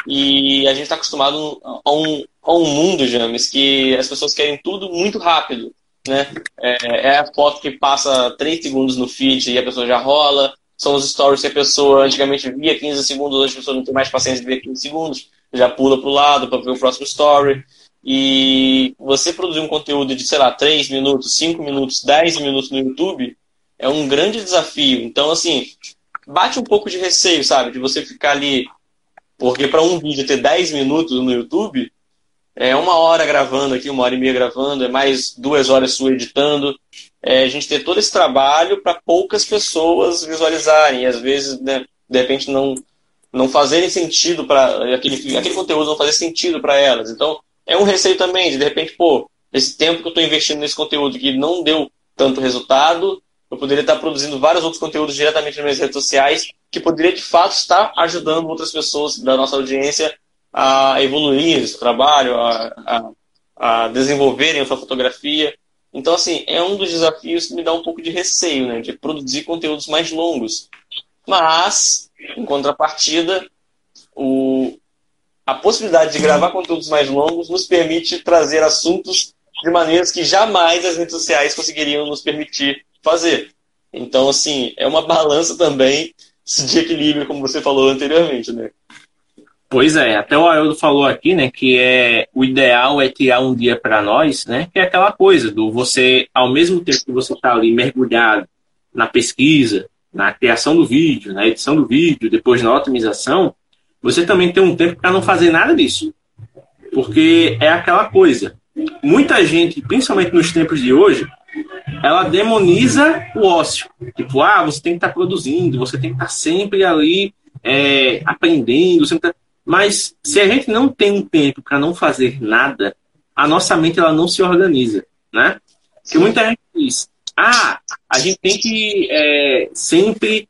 e a gente está acostumado a um, a um mundo, James, que as pessoas querem tudo muito rápido. Né? É, é a foto que passa 3 segundos no feed e a pessoa já rola. São os stories que a pessoa antigamente via 15 segundos, hoje a pessoa não tem mais paciência de ver 15 segundos, já pula para o lado para ver o próximo story. E você produzir um conteúdo de, sei lá, 3 minutos, 5 minutos, 10 minutos no YouTube é um grande desafio. Então, assim, bate um pouco de receio, sabe? De você ficar ali. Porque para um vídeo ter 10 minutos no YouTube, é uma hora gravando aqui, uma hora e meia gravando, é mais duas horas sua editando. É, a gente ter todo esse trabalho para poucas pessoas visualizarem. E às vezes, né, de repente, não, não fazerem sentido para aquele, aquele conteúdo não fazer sentido para elas. Então, é um receio também de, de repente, pô, esse tempo que eu estou investindo nesse conteúdo que não deu tanto resultado, eu poderia estar produzindo vários outros conteúdos diretamente nas minhas redes sociais que poderia de fato estar ajudando outras pessoas da nossa audiência a evoluir esse trabalho, a, a, a desenvolverem a sua fotografia. Então, assim, é um dos desafios que me dá um pouco de receio, né? De produzir conteúdos mais longos. Mas, em contrapartida, o, a possibilidade de gravar conteúdos mais longos nos permite trazer assuntos de maneiras que jamais as redes sociais conseguiriam nos permitir fazer. Então, assim, é uma balança também de equilíbrio, como você falou anteriormente, né? Pois é, até o Haroldo falou aqui, né, que é o ideal é tirar um dia para nós, né, que é aquela coisa do você, ao mesmo tempo que você está ali mergulhado na pesquisa, na criação do vídeo, na edição do vídeo, depois na otimização, você também tem um tempo para não fazer nada disso. Porque é aquela coisa. Muita gente, principalmente nos tempos de hoje, ela demoniza o ócio. Tipo, ah, você tem que estar tá produzindo, você tem que estar tá sempre ali é, aprendendo. Sempre tá... Mas se a gente não tem um tempo para não fazer nada, a nossa mente ela não se organiza, né? Porque muita gente diz, ah, a gente tem que é, sempre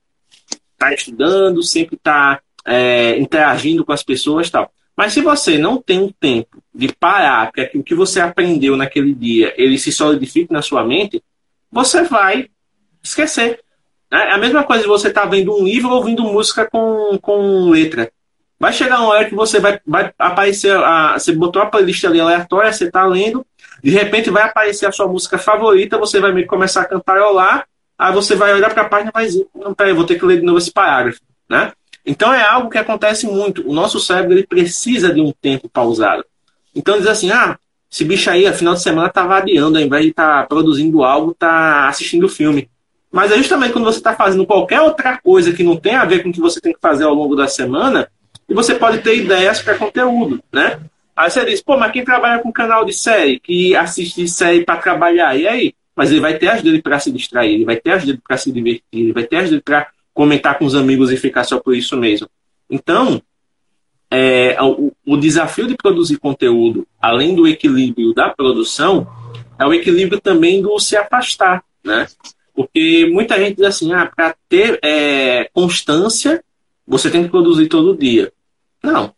estar tá estudando, sempre estar tá é, interagindo com as pessoas tal. Mas se você não tem um tempo de parar para que o que você aprendeu naquele dia ele se solidifique na sua mente, você vai esquecer. É a mesma coisa de você estar tá vendo um livro ou ouvindo música com, com letra. Vai chegar uma hora que você vai, vai aparecer, a, você botou a playlist ali aleatória, você está lendo, de repente vai aparecer a sua música favorita, você vai começar a cantarolar, aí você vai olhar para a página e vai dizer, não, peraí, vou ter que ler de novo esse parágrafo, né? Então é algo que acontece muito. O nosso cérebro ele precisa de um tempo pausado. Então diz assim, ah, esse bicho aí, a final de semana, tá vadiando, ao invés de estar tá produzindo algo, tá assistindo filme. Mas é justamente quando você está fazendo qualquer outra coisa que não tem a ver com o que você tem que fazer ao longo da semana, e você pode ter ideias para conteúdo, né? Aí você diz, pô, mas quem trabalha com canal de série, que assiste série para trabalhar, e aí? Mas ele vai ter as dele para se distrair, ele vai ter as dele para se divertir, ele vai ter as dele para comentar com os amigos e ficar só por isso mesmo. Então, é, o, o, desafio de produzir conteúdo, além do equilíbrio da produção, é o equilíbrio também do se afastar, né? Porque muita gente diz assim, ah, para ter é, constância, você tem que produzir todo dia. Não.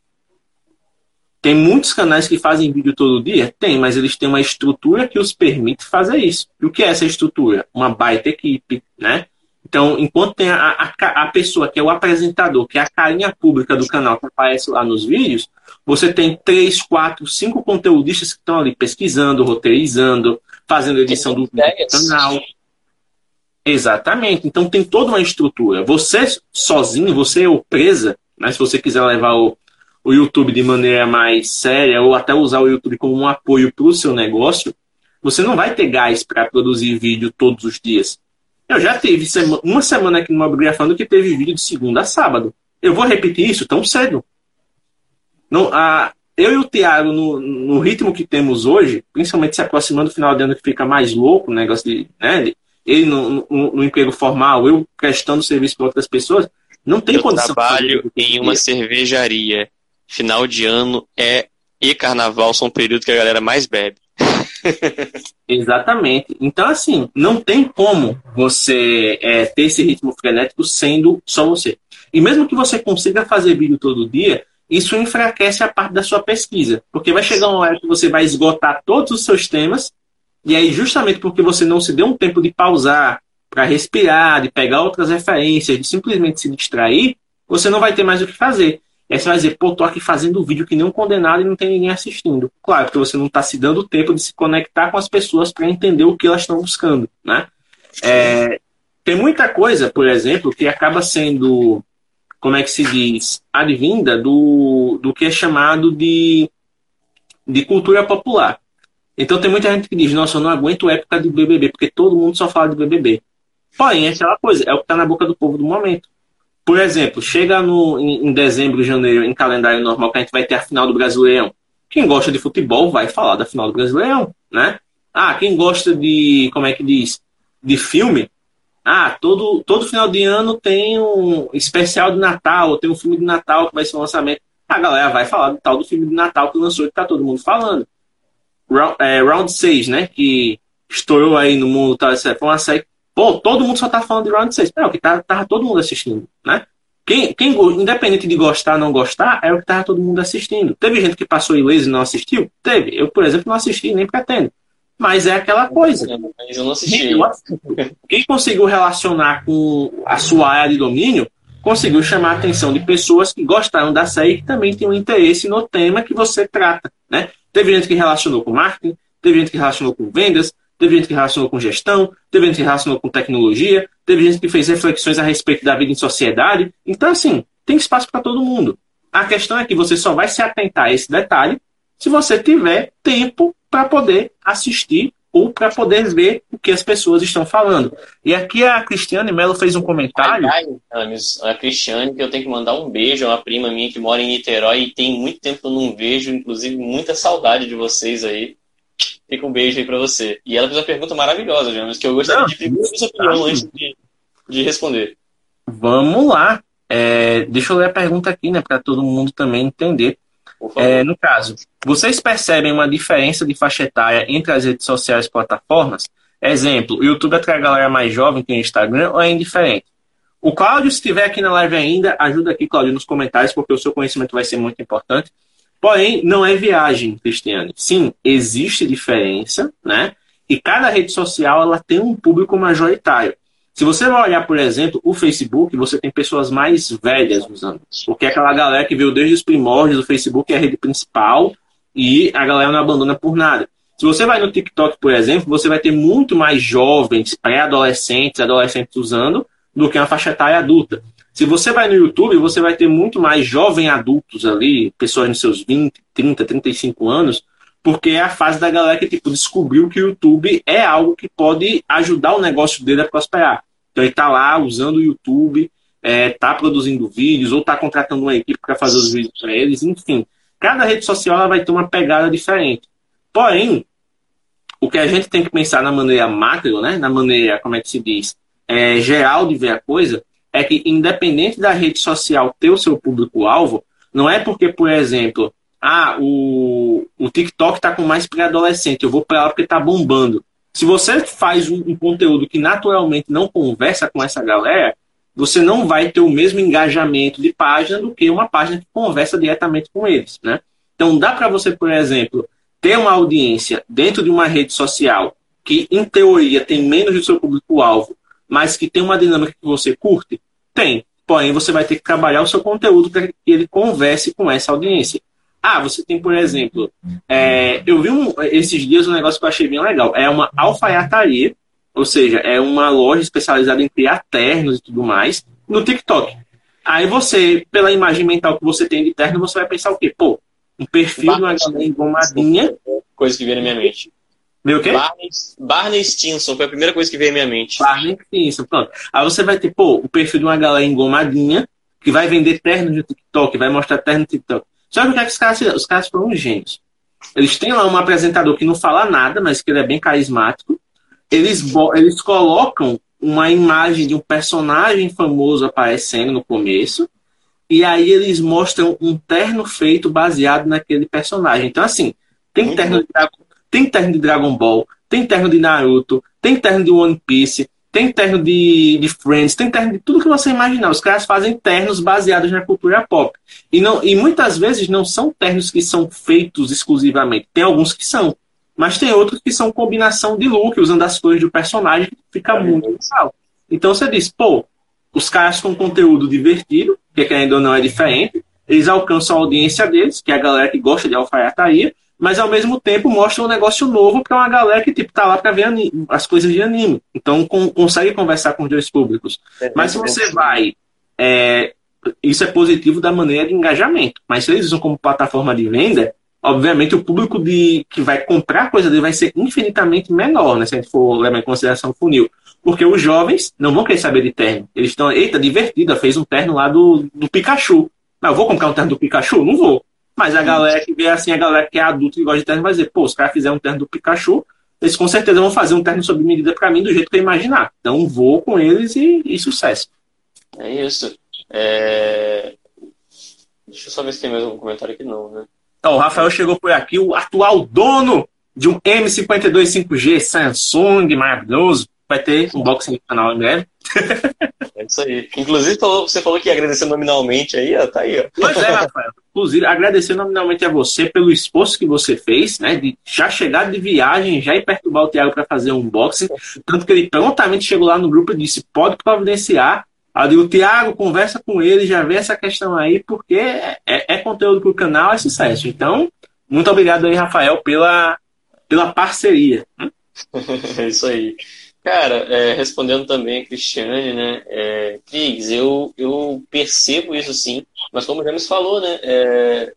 Tem muitos canais que fazem vídeo todo dia? Tem, mas eles têm uma estrutura que os permite fazer isso. E o que é essa estrutura? Uma baita equipe, né? Então, enquanto tem a, a, a, pessoa que é o apresentador, que é a carinha pública do canal que aparece lá nos vídeos, você tem três, quatro, cinco conteudistas que estão ali pesquisando, roteirizando, fazendo edição do, do canal. Exatamente. Então tem toda uma estrutura. Você sozinho, você é o presa, né? se você quiser levar o, o YouTube de maneira mais séria ou até usar o YouTube como um apoio para o seu negócio, você não vai ter gás para produzir vídeo todos os dias. Eu já tive uma semana aqui no Mobigrafando que teve vídeo de segunda a sábado. Eu vou repetir isso tão cedo. Não, a, eu e o Thiago, no, no, ritmo que temos hoje, principalmente se aproximando do final de ano que fica mais louco, o negócio de, né, ele no, no, no, emprego formal, eu prestando serviço para outras pessoas, não tem eu condição. trabalho em uma cervejaria. Final de ano é e carnaval são períodos que a galera mais bebe. Exatamente. Então, assim, não tem como você é, ter esse ritmo frenético sendo só você. E mesmo que você consiga fazer vídeo todo dia, isso enfraquece a parte da sua pesquisa. Porque vai chegar uma hora que você vai esgotar todos os seus temas, e aí, justamente porque você não se deu um tempo de pausar, para respirar, de pegar outras referências, de simplesmente se distrair, você não vai ter mais o que fazer. Aí você vai dizer, pô, tô aqui fazendo vídeo que nem um condenado e não tem ninguém assistindo. Claro, porque você não está se dando tempo de se conectar com as pessoas para entender o que elas estão buscando, né? É, tem muita coisa, por exemplo, que acaba sendo, como é que se diz, advinda do, do que é chamado de de cultura popular. Então tem muita gente que diz, nossa, eu não aguento época de BBB, porque todo mundo só fala de BBB. Porém, é aquela coisa, é o que está na boca do povo do momento. Por exemplo, chega no, em, em dezembro, janeiro, em calendário normal, que a gente vai ter a final do Brasileirão. Quem gosta de futebol vai falar da final do Brasileirão, né? Ah, quem gosta de, como é que diz, de filme, ah, todo, todo final de ano tem um especial de Natal, tem um filme de Natal que vai ser um lançamento. A galera vai falar do tal do filme de Natal que lançou que tá todo mundo falando. Round, é, Round 6, né? Que estourou aí no mundo, tá, foi uma série. Pô, todo mundo só tá falando de Round 6. É o que tá, tava todo mundo assistindo, né? Quem, quem, independente de gostar ou não gostar, é o que tava todo mundo assistindo. Teve gente que passou ileso e não assistiu? Teve. Eu, por exemplo, não assisti nem pretendo. Mas é aquela coisa. Mas eu não assisti. Quem conseguiu relacionar com a sua área de domínio conseguiu chamar a atenção de pessoas que gostaram da série e que também têm um interesse no tema que você trata. Né? Teve gente que relacionou com marketing, teve gente que relacionou com vendas, teve gente que relacionou com gestão, teve gente que relacionou com tecnologia, teve gente que fez reflexões a respeito da vida em sociedade. Então, assim, tem espaço para todo mundo. A questão é que você só vai se atentar a esse detalhe se você tiver tempo para poder assistir ou para poder ver o que as pessoas estão falando. E aqui a Cristiane Mello fez um comentário. Ai, ai, a Cristiane, que eu tenho que mandar um beijo, é uma prima minha que mora em Niterói e tem muito tempo que eu não vejo, inclusive muita saudade de vocês aí. Fica um beijo aí para você. E ela fez uma pergunta maravilhosa, James, que eu gostaria não, de pedir a sua opinião antes de, de responder. Vamos lá. É, deixa eu ler a pergunta aqui, né, para todo mundo também entender. É, no caso, vocês percebem uma diferença de faixa etária entre as redes sociais e plataformas? Exemplo, o YouTube atrai a galera mais jovem que o Instagram ou é indiferente? O Cláudio, se estiver aqui na live ainda, ajuda aqui, Cláudio, nos comentários, porque o seu conhecimento vai ser muito importante. Porém, não é viagem, Cristiane. Sim, existe diferença, né? E cada rede social ela tem um público majoritário. Se você vai olhar, por exemplo, o Facebook, você tem pessoas mais velhas usando. Porque é aquela galera que veio desde os primórdios do Facebook, é a rede principal, e a galera não abandona por nada. Se você vai no TikTok, por exemplo, você vai ter muito mais jovens, pré-adolescentes, adolescentes usando, do que uma faixa etária adulta. Se você vai no YouTube, você vai ter muito mais jovens adultos ali, pessoas nos seus 20, 30, 35 anos, porque é a fase da galera que tipo, descobriu que o YouTube é algo que pode ajudar o negócio dele a prosperar. Então ele está lá usando o YouTube, está é, tá produzindo vídeos, ou está contratando uma equipe para fazer os vídeos para eles, enfim. Cada rede social vai ter uma pegada diferente. Porém, o que a gente tem que pensar na maneira macro, né, na maneira, como é que se diz, é, geral de ver a coisa, é que independente da rede social ter o seu público-alvo, não é porque, por exemplo, ah, o, o TikTok está com mais pré-adolescente, eu vou para lá porque está bombando. Se você faz um, um, conteúdo que naturalmente não conversa com essa galera, você não vai ter o mesmo engajamento de página do que uma página que conversa diretamente com eles, né? Então dá para você, por exemplo, ter uma audiência dentro de uma rede social que, em teoria, tem menos do seu público-alvo, mas que tem uma dinâmica que você curte? Tem. Porém, você vai ter que trabalhar o seu conteúdo para que ele converse com essa audiência. Ah, você tem, por exemplo, é, eu vi um, esses dias um negócio que eu achei bem legal. É uma alfaiataria, ou seja, é uma loja especializada em criar ternos e tudo mais, no TikTok. Aí você, pela imagem mental que você tem de terno, você vai pensar o quê? Pô, um perfil de uma galera engomadinha. Coisa que veio na minha mente. Meu o quê? Barney, Barney Stinson foi a primeira coisa que veio na minha mente. Barney Stinson, pronto. Aí você vai ter, pô, o perfil de uma galera engomadinha, que vai vender terno no TikTok, vai mostrar terno no TikTok. Sabe o que, é que os caras Os caras foram gênios. Eles têm lá um apresentador que não fala nada, mas que ele é bem carismático. Eles, eles colocam uma imagem de um personagem famoso aparecendo no começo. E aí eles mostram um terno feito baseado naquele personagem. Então, assim, tem terno, de, tem terno de Dragon Ball, tem terno de Naruto, tem terno de One Piece, tem terno de, de Friends, tem terno de tudo que você imaginar. Os caras fazem ternos baseados na cultura pop. E, não, e muitas vezes não são ternos que são feitos exclusivamente. Tem alguns que são. Mas tem outros que são combinação de look, usando as cores do personagem, que fica é muito legal. Então você diz, pô, os caras com conteúdo divertido, que ainda ou não é diferente, eles alcançam a audiência deles, que é a galera que gosta de alfaiataria, mas ao mesmo tempo mostra um negócio novo para uma galera que tipo tá lá para ver anime, as coisas de anime. Então com, consegue conversar com os dois públicos. É, mas se você vai, é, isso é positivo da maneira de engajamento. Mas se eles usam como plataforma de venda, obviamente o público de, que vai comprar coisa dele vai ser infinitamente menor, né? Se a gente for levar em consideração o funil. Porque os jovens não vão querer saber de terno. Eles estão, eita, divertida, fez um terno lá do, do Pikachu. Não, eu vou comprar um terno do Pikachu? Não vou. Mas a galera que vê assim, a galera que é adulta e gosta de terno vai dizer, pô, os caras fizeram um terno do Pikachu, eles com certeza vão fazer um terno sob medida para mim do jeito que eu imaginar. Então vou com eles e, e sucesso. É isso. É... Deixa eu só ver se tem mais algum comentário aqui, não, né? Então, o Rafael chegou por aqui, o atual dono de um M52 5G Samsung maravilhoso. Vai ter unboxing no canal em breve. É isso aí. Inclusive, você falou que ia agradecer nominalmente aí, ó, tá aí, ó. Pois é, Rafael. Inclusive, agradecer nominalmente a você pelo esforço que você fez, né? De já chegar de viagem, já ir perturbar o Thiago para fazer um unboxing. Tanto que ele prontamente chegou lá no grupo e disse: pode providenciar. Aí o Thiago conversa com ele, já vê essa questão aí, porque é, é conteúdo para o canal, é sucesso. Então, muito obrigado aí, Rafael, pela, pela parceria. É isso aí. Cara, é, respondendo também a Cristiane, né? É, Cris, eu, eu percebo isso sim, mas como o James falou, né? É,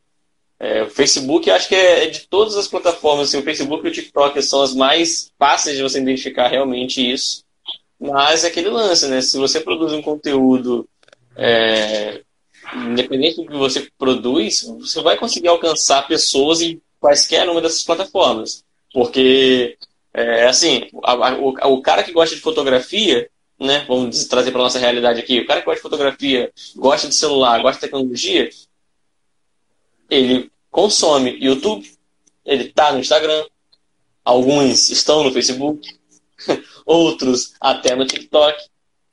é, o Facebook, acho que é, é, de todas as plataformas, assim, o Facebook e o TikTok são as mais fáceis de você identificar realmente isso. Mas é aquele lance, né? Se você produz um conteúdo, é, independente do que você produz, você vai conseguir alcançar pessoas em quaisquer uma dessas plataformas. Porque é assim, a, a, o, o, cara que gosta de fotografia, né? Vamos trazer para nossa realidade aqui. O cara que gosta de fotografia, gosta de celular, gosta de tecnologia, ele consome YouTube, ele tá no Instagram, alguns estão no Facebook, outros até no TikTok.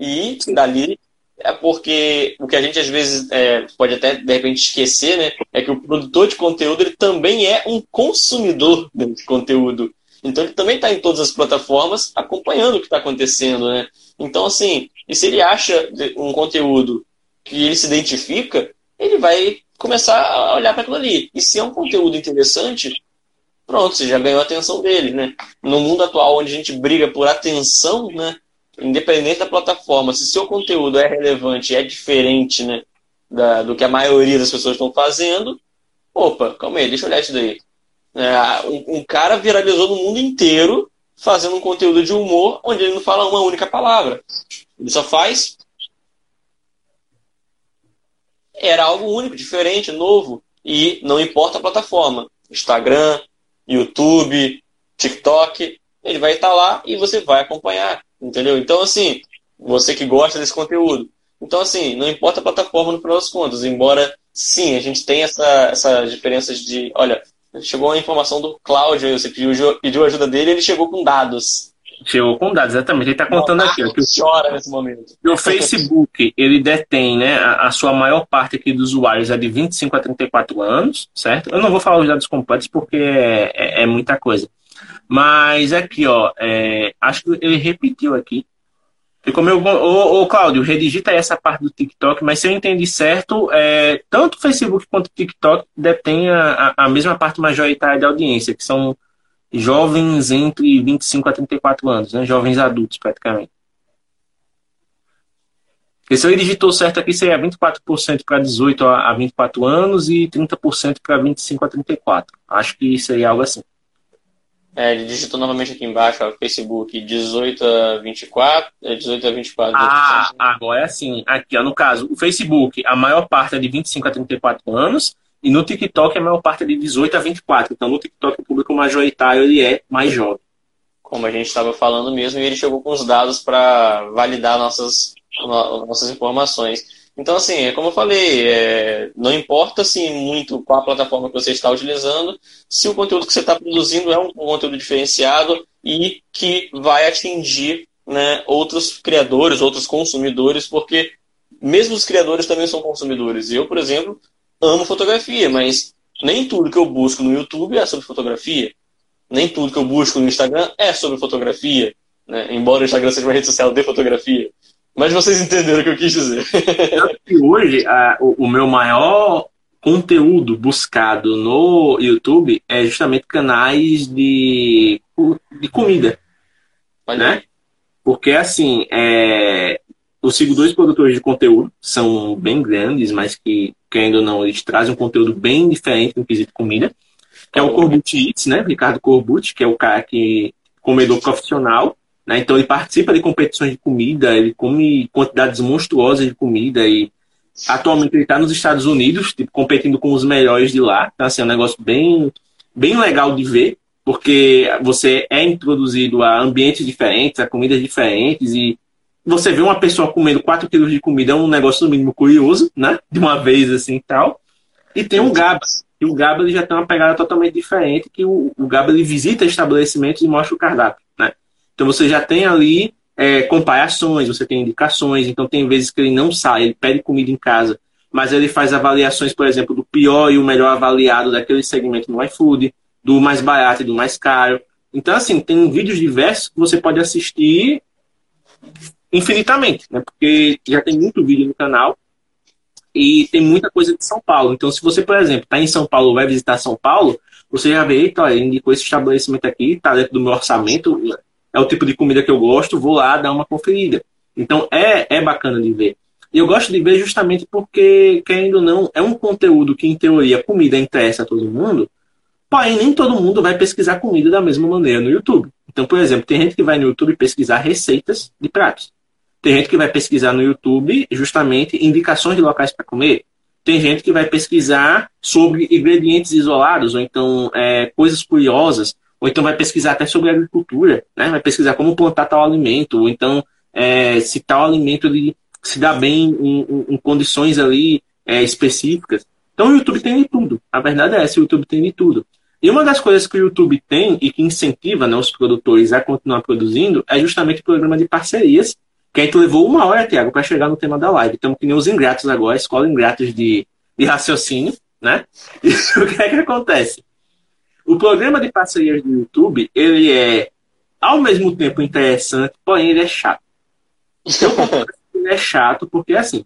E dali é porque o que a gente às vezes é, pode até de repente esquecer, né? É que o produtor de conteúdo ele também é um consumidor de conteúdo. Então ele também está em todas as plataformas acompanhando o que está acontecendo, né? Então, assim, e se ele acha um conteúdo que ele se identifica, ele vai começar a olhar para aquilo ali. E se é um conteúdo interessante, pronto, você já ganhou a atenção dele, né? No mundo atual, onde a gente briga por atenção, né? Independente da plataforma, se seu conteúdo é relevante, é diferente, né? Da, do que a maioria das pessoas estão fazendo, opa, calma aí, deixa eu olhar isso daí. É, um, um, cara viralizou no mundo inteiro fazendo um conteúdo de humor onde ele não fala uma única palavra. Ele só faz. Era algo único, diferente, novo. E não importa a plataforma. Instagram, YouTube, TikTok, ele vai estar lá e você vai acompanhar. Entendeu? Então, assim, você que gosta desse conteúdo. Então, assim, não importa a plataforma no final das contas, embora sim, a gente tem essa, essas diferenças de, olha, Chegou a informação do Cláudio, você pediu, pediu ajuda dele ele chegou com dados. Chegou com dados, exatamente. Ele está contando aqui. Ó, que chora nesse momento. o Facebook, ele detém, né, a, a, sua maior parte aqui dos usuários é de 25 a 34 anos, certo? Eu não vou falar os dados completos porque é, é, é muita coisa. Mas aqui, ó, é, acho que ele repetiu aqui. E como eu, ô, ô Cláudio, redigita essa parte do TikTok, mas se eu entendi certo, é, tanto o Facebook quanto o TikTok detêm a, a mesma parte majoritária da audiência, que são jovens entre 25 a 34 anos, né? jovens adultos praticamente. Porque se eu digitou certo aqui, seria 24% para 18 a 24 anos e 30% para 25 a 34. Acho que seria algo assim. É, ele digitou novamente aqui embaixo, ó, Facebook 18 a 24, 18 é, a 24. Ah, agora é assim. Aqui, ó, no caso, o Facebook, a maior parte é de 25 a 34 anos, e no TikTok a maior parte é de 18 a 24. Então, no TikTok, o público majoritário ele é mais jovem. Como a gente estava falando mesmo, e ele chegou com os dados para validar nossas, nossas informações. Então, assim, é como eu falei, é, não importa assim, muito qual a plataforma que você está utilizando, se o conteúdo que você está produzindo é um conteúdo diferenciado e que vai atingir né, outros criadores, outros consumidores, porque mesmo os criadores também são consumidores. Eu, por exemplo, amo fotografia, mas nem tudo que eu busco no YouTube é sobre fotografia. Nem tudo que eu busco no Instagram é sobre fotografia. Né? Embora o Instagram seja uma rede social de fotografia. Mas vocês entenderam o que eu quis dizer. hoje, a, o, o, meu maior conteúdo buscado no YouTube é justamente canais de, de comida. né? Porque, assim, é, eu sigo dois produtores de conteúdo, são bem grandes, mas que, querendo ou não, eles trazem um conteúdo bem diferente no quesito comida. que é o Corbucci Eats, né? Ricardo Corbucci, que é o cara que comedor profissional, né? Então ele participa de competições de comida, ele come quantidades monstruosas de comida e atualmente ele está nos Estados Unidos, tipo, competindo com os melhores de lá. Então assim, é um negócio bem bem legal de ver, porque você é introduzido a ambientes diferentes, a comidas diferentes e você vê uma pessoa comendo 4 quilos de comida é um negócio no mínimo curioso, né? De uma vez assim e tal. E tem o Gaba. E o Gaba ele já tem uma pegada totalmente diferente, que o, o Gaba ele visita estabelecimentos e mostra o cardápio? Então você já tem ali é, comparações, você tem indicações, então tem vezes que ele não sai, ele pede comida em casa, mas ele faz avaliações, por exemplo, do pior e o melhor avaliado daquele segmento no iFood, do mais barato e do mais caro. Então, assim, tem vídeos diversos que você pode assistir infinitamente, né? Porque já tem muito vídeo no canal e tem muita coisa de São Paulo. Então, se você, por exemplo, está em São Paulo vai visitar São Paulo, você já vê, eita, olha, indicou esse estabelecimento aqui, está dentro do meu orçamento, é o tipo de comida que eu gosto, vou lá dar uma conferida. Então, é, é bacana de ver. E eu gosto de ver justamente porque, querendo ou não, é um conteúdo que, em teoria, comida interessa a todo mundo, porém, nem todo mundo vai pesquisar comida da mesma maneira no YouTube. Então, por exemplo, tem gente que vai no YouTube pesquisar receitas de pratos. Tem gente que vai pesquisar no YouTube justamente indicações de locais para comer. Tem gente que vai pesquisar sobre ingredientes isolados, ou então é, coisas curiosas, ou então vai pesquisar até sobre agricultura, né? vai pesquisar como plantar tal alimento, ou então é, se tal alimento ele se dá bem em, em, em condições ali é, específicas. Então o YouTube tem de tudo. A verdade é essa, o YouTube tem de tudo. E uma das coisas que o YouTube tem e que incentiva né, os produtores a continuar produzindo é justamente o programa de parcerias que a gente levou uma hora, Tiago, para chegar no tema da live. Estamos que nem os ingratos agora, escola ingratos de, de raciocínio, né? E o que é que acontece? O programa de parcerias do YouTube, ele é, ao mesmo tempo, interessante, porém ele é chato. Ele é chato porque, assim,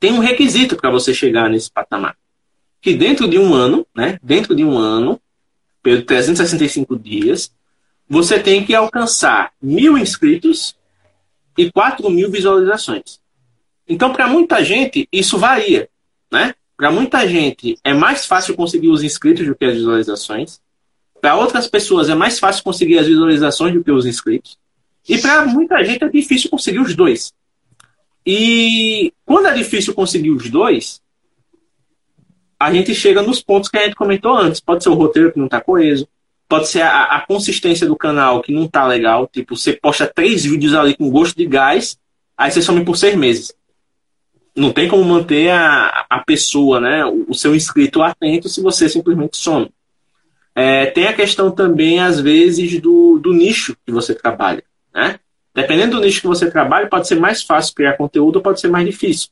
tem um requisito para você chegar nesse patamar. Que dentro de um ano, né? Dentro de um ano, pelos 365 dias, você tem que alcançar mil inscritos e 4 mil visualizações. Então, para muita gente, isso varia. Né? Para muita gente, é mais fácil conseguir os inscritos do que as visualizações. Para outras pessoas, é mais fácil conseguir as visualizações do que os inscritos. E para muita gente, é difícil conseguir os dois. E quando é difícil conseguir os dois, a gente chega nos pontos que a gente comentou antes. Pode ser o roteiro que não está coeso, Pode ser a, a, consistência do canal que não tá legal. Tipo, você posta três vídeos ali com gosto de gás, aí você some por seis meses. Não tem como manter a, a pessoa, né, o, o seu inscrito atento se você simplesmente some. É, tem a questão também, às vezes, do, do nicho que você trabalha. Né? Dependendo do nicho que você trabalha, pode ser mais fácil criar conteúdo ou pode ser mais difícil.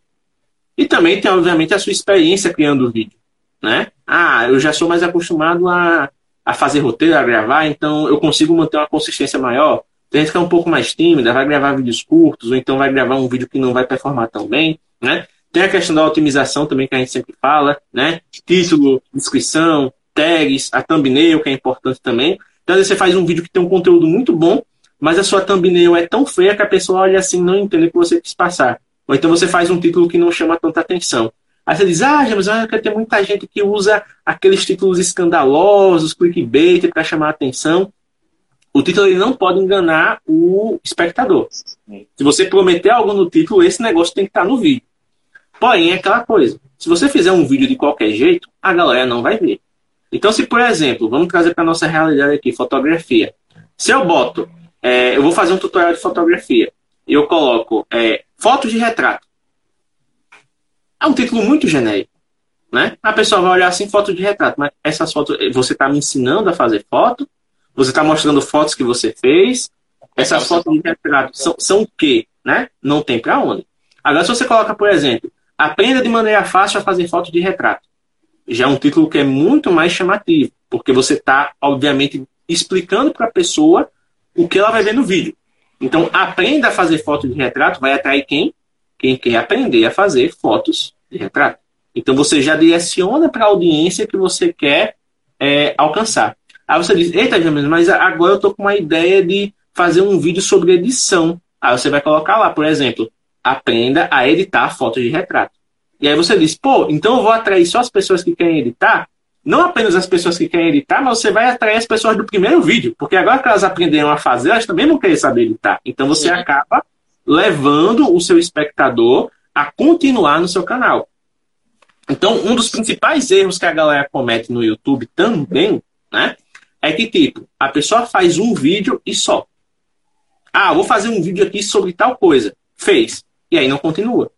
E também tem, obviamente, a sua experiência criando o vídeo. Né? Ah, eu já sou mais acostumado a a fazer roteiro, a gravar, então eu consigo manter uma consistência maior. Tem gente que é um pouco mais tímida, vai gravar vídeos curtos, ou então vai gravar um vídeo que não vai performar tão bem, né? Tem a questão da otimização também que a gente sempre fala, né? Título, descrição, tags, a thumbnail, que é importante também. Então, você faz um vídeo que tem um conteúdo muito bom, mas a sua thumbnail é tão feia que a pessoa olha assim não entende o que você quis passar. Ou então você faz um título que não chama tanta atenção. Aí você diz, ah, James, que tem muita gente que usa aqueles títulos escandalosos, clickbait, para chamar a atenção. O título ele não pode enganar o espectador. Se você prometer algo no título, esse negócio tem que estar no vídeo. Porém, é aquela coisa. Se você fizer um vídeo de qualquer jeito, a galera não vai ver. Então, se por exemplo, vamos trazer para nossa realidade aqui, fotografia. Se eu boto, é, eu vou fazer um tutorial de fotografia e eu coloco é, fotos de retrato. É um título muito genérico. Né? A pessoa vai olhar assim, foto de retrato, mas essas fotos, você está me ensinando a fazer foto? Você está mostrando fotos que você fez? Essas fotos de retrato são, são o quê? Né? Não tem para onde. Agora, se você coloca, por exemplo, aprenda de maneira fácil a fazer foto de retrato. Já é um título que é muito mais chamativo, porque você está, obviamente, explicando para a pessoa o que ela vai ver no vídeo. Então, aprenda a fazer foto de retrato vai atrair quem? Quem quer aprender a fazer fotos de retrato. Então você já direciona para a audiência que você quer é, alcançar. Aí você diz, eita, James, mas agora eu estou com uma ideia de fazer um vídeo sobre edição. Aí você vai colocar lá, por exemplo, aprenda a editar fotos de retrato. E aí você diz, pô, então eu vou atrair só as pessoas que querem editar? não apenas as pessoas que querem editar, mas você vai atrair as pessoas do primeiro vídeo, porque agora que elas aprenderam a fazer, elas também vão querer saber editar. Então você acaba levando o seu espectador a continuar no seu canal. Então, um dos principais erros que a galera comete no YouTube também, né, é que tipo, a pessoa faz um vídeo e só. Ah, vou fazer um vídeo aqui sobre tal coisa. Fez. E aí não continua.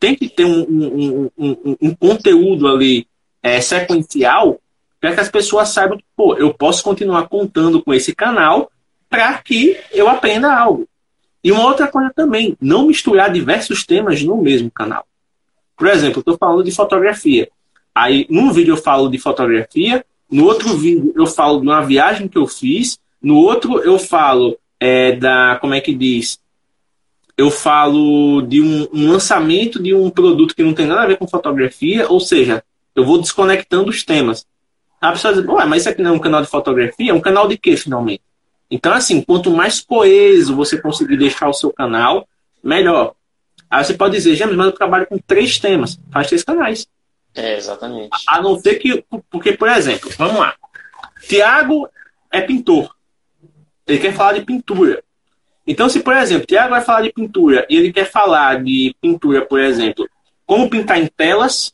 Tem que ter um, um, um, um conteúdo ali é, sequencial para que as pessoas saibam que, pô, eu posso continuar contando com esse canal para que eu aprenda algo. E uma outra coisa também, não misturar diversos temas no mesmo canal. Por exemplo, estou falando de fotografia. Aí, num vídeo eu falo de fotografia, no outro vídeo eu falo de uma viagem que eu fiz, no outro eu falo é, da, como é que diz? Eu falo de um, um lançamento de um produto que não tem nada a ver com fotografia, ou seja, eu vou desconectando os temas. A pessoa diz, Ué, mas isso aqui não é um canal de fotografia? É um canal de quê, finalmente? Então, assim, quanto mais coeso você conseguir deixar o seu canal, melhor. Aí você pode dizer, James, mas eu trabalho com três temas. Faz três canais. É, exatamente. A não ser que. Porque, por exemplo, vamos lá. Tiago é pintor. Ele quer falar de pintura. Então, se, por exemplo, Tiago vai falar de pintura e ele quer falar de pintura, por exemplo, como pintar em telas,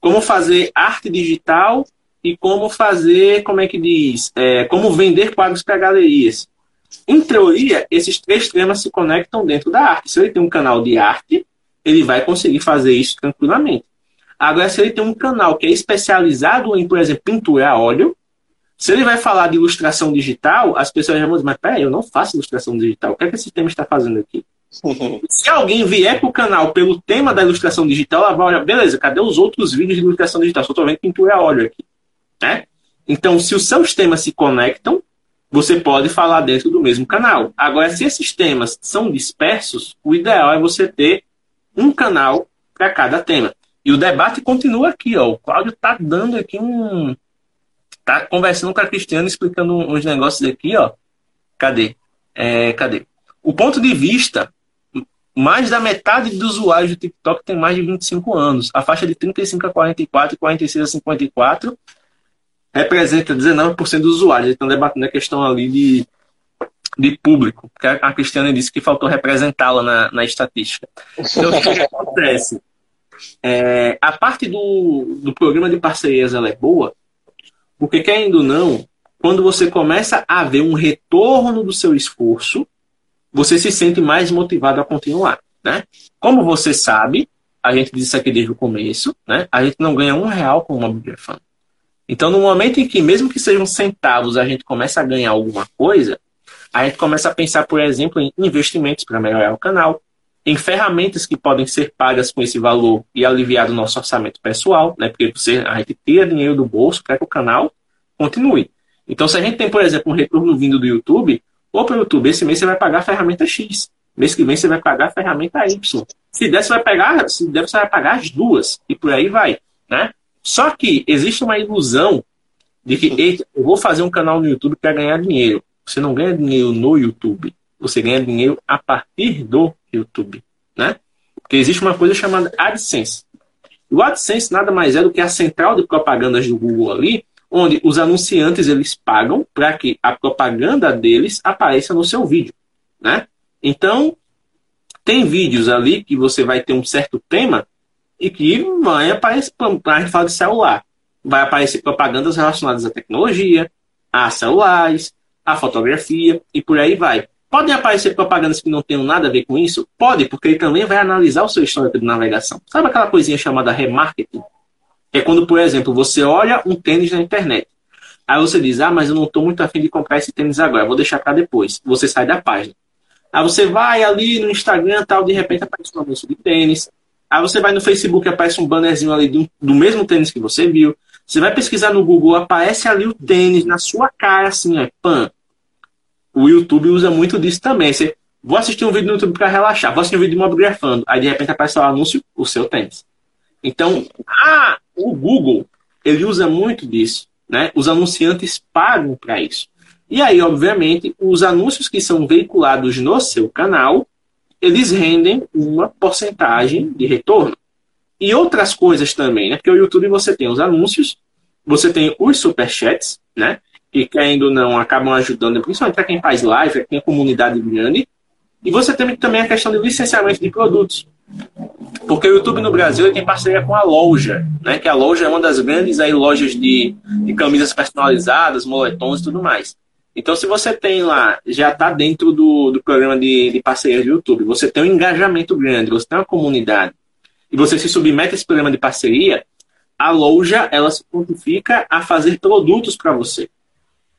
como fazer arte digital e como fazer, como é que diz, é, como vender quadros para galerias. Em teoria, esses três temas se conectam dentro da arte. Se ele tem um canal de arte, ele vai conseguir fazer isso tranquilamente. Agora, se ele tem um canal que é especializado em, por exemplo, pintura a óleo, se ele vai falar de ilustração digital, as pessoas vão dizer, mas peraí, eu não faço ilustração digital. O que é que esse tema está fazendo aqui? Se alguém vier para o canal pelo tema da ilustração digital, ela vai olhar, beleza, cadê os outros vídeos de ilustração digital? Só estou vendo pintura a óleo aqui. Né? Então, se os seus temas se conectam, você pode falar dentro do mesmo canal. Agora, se esses temas são dispersos, o ideal é você ter um canal para cada tema. E o debate continua aqui, ó. O Cláudio está dando aqui um. Tá conversando com a Cristiana, explicando uns negócios aqui, ó. Cadê? É, cadê? O ponto de vista mais da metade dos usuários do TikTok tem mais de 25 anos. A faixa de 35 a 44 e 46 a 54 representa 19% dos usuários. Estão debatendo a questão ali de, de público, porque a Cristiane disse que faltou representá-la na, na estatística. Então, o que acontece? É, a parte do, do programa de parcerias ela é boa, porque querendo ou não, quando você começa a ver um retorno do seu esforço, você se sente mais motivado a continuar. Né? Como você sabe, a gente disse aqui desde o começo, né? a gente não ganha um real com uma Bibliofan. Então, no momento em que, mesmo que sejam centavos, a gente começa a ganhar alguma coisa, a gente começa a pensar, por exemplo, em investimentos para melhorar o canal, em ferramentas que podem ser pagas com esse valor e aliviar o nosso orçamento pessoal, né? porque você, a gente tira dinheiro do bolso para que o canal continue. Então, se a gente tem, por exemplo, um retorno vindo do YouTube, ou para o YouTube, esse mês você vai pagar a ferramenta X. Mês que vem você vai pagar a ferramenta Y. Se der, você vai pagar, se der, você vai pagar as duas. E por aí vai. Né? Só que existe uma ilusão de que eu vou fazer um canal no YouTube para ganhar dinheiro. Você não ganha dinheiro no YouTube. Você ganha dinheiro a partir do YouTube. Né? Porque existe uma coisa chamada AdSense. O AdSense nada mais é do que a central de propagandas do Google ali, onde os anunciantes eles pagam para que a propaganda deles apareça no seu vídeo, né? Então, tem vídeos ali que você vai ter um certo tema e que vai aparecer, a gente fala de celular, vai aparecer propagandas relacionadas à tecnologia, a celulares, a fotografia e por aí vai. Podem aparecer propagandas que não tenham nada a ver com isso? Pode, porque ele também vai analisar o seu histórico de navegação. Sabe aquela coisinha chamada remarketing? É quando, por exemplo, você olha um tênis na internet. Aí você diz, ah, mas eu não estou muito afim de comprar esse tênis agora, vou deixar para depois. Você sai da página. Aí você vai ali no Instagram tal, de repente aparece um anúncio de tênis. Aí você vai no Facebook, aparece um bannerzinho ali do, do mesmo tênis que você viu. Você vai pesquisar no Google, aparece ali o tênis na sua cara, assim, é pan. O YouTube usa muito disso também. Você, vou assistir um vídeo no YouTube para relaxar, vou assistir um vídeo de mobgrafando. Aí de repente aparece o anúncio, o seu tênis. Então, ah, o Google, ele usa muito disso. Né? Os anunciantes pagam para isso. E aí, obviamente, os anúncios que são veiculados no seu canal, eles rendem uma porcentagem de retorno. E outras coisas também, né? Porque o YouTube você tem os anúncios, você tem os superchats, né? Que querendo ou não acabam ajudando, principalmente para quem faz live, quem tem comunidade grande. E você tem também a questão de licenciamento de produtos. Porque o YouTube no Brasil tem parceria com a loja, né? Que a loja é uma das grandes aí, lojas de, de camisas personalizadas, moletons e tudo mais. Então, se você tem lá, já está dentro do, do programa de, de parceria do YouTube, você tem um engajamento grande, você tem uma comunidade, e você se submete a esse programa de parceria, a loja ela se prontifica a fazer produtos para você.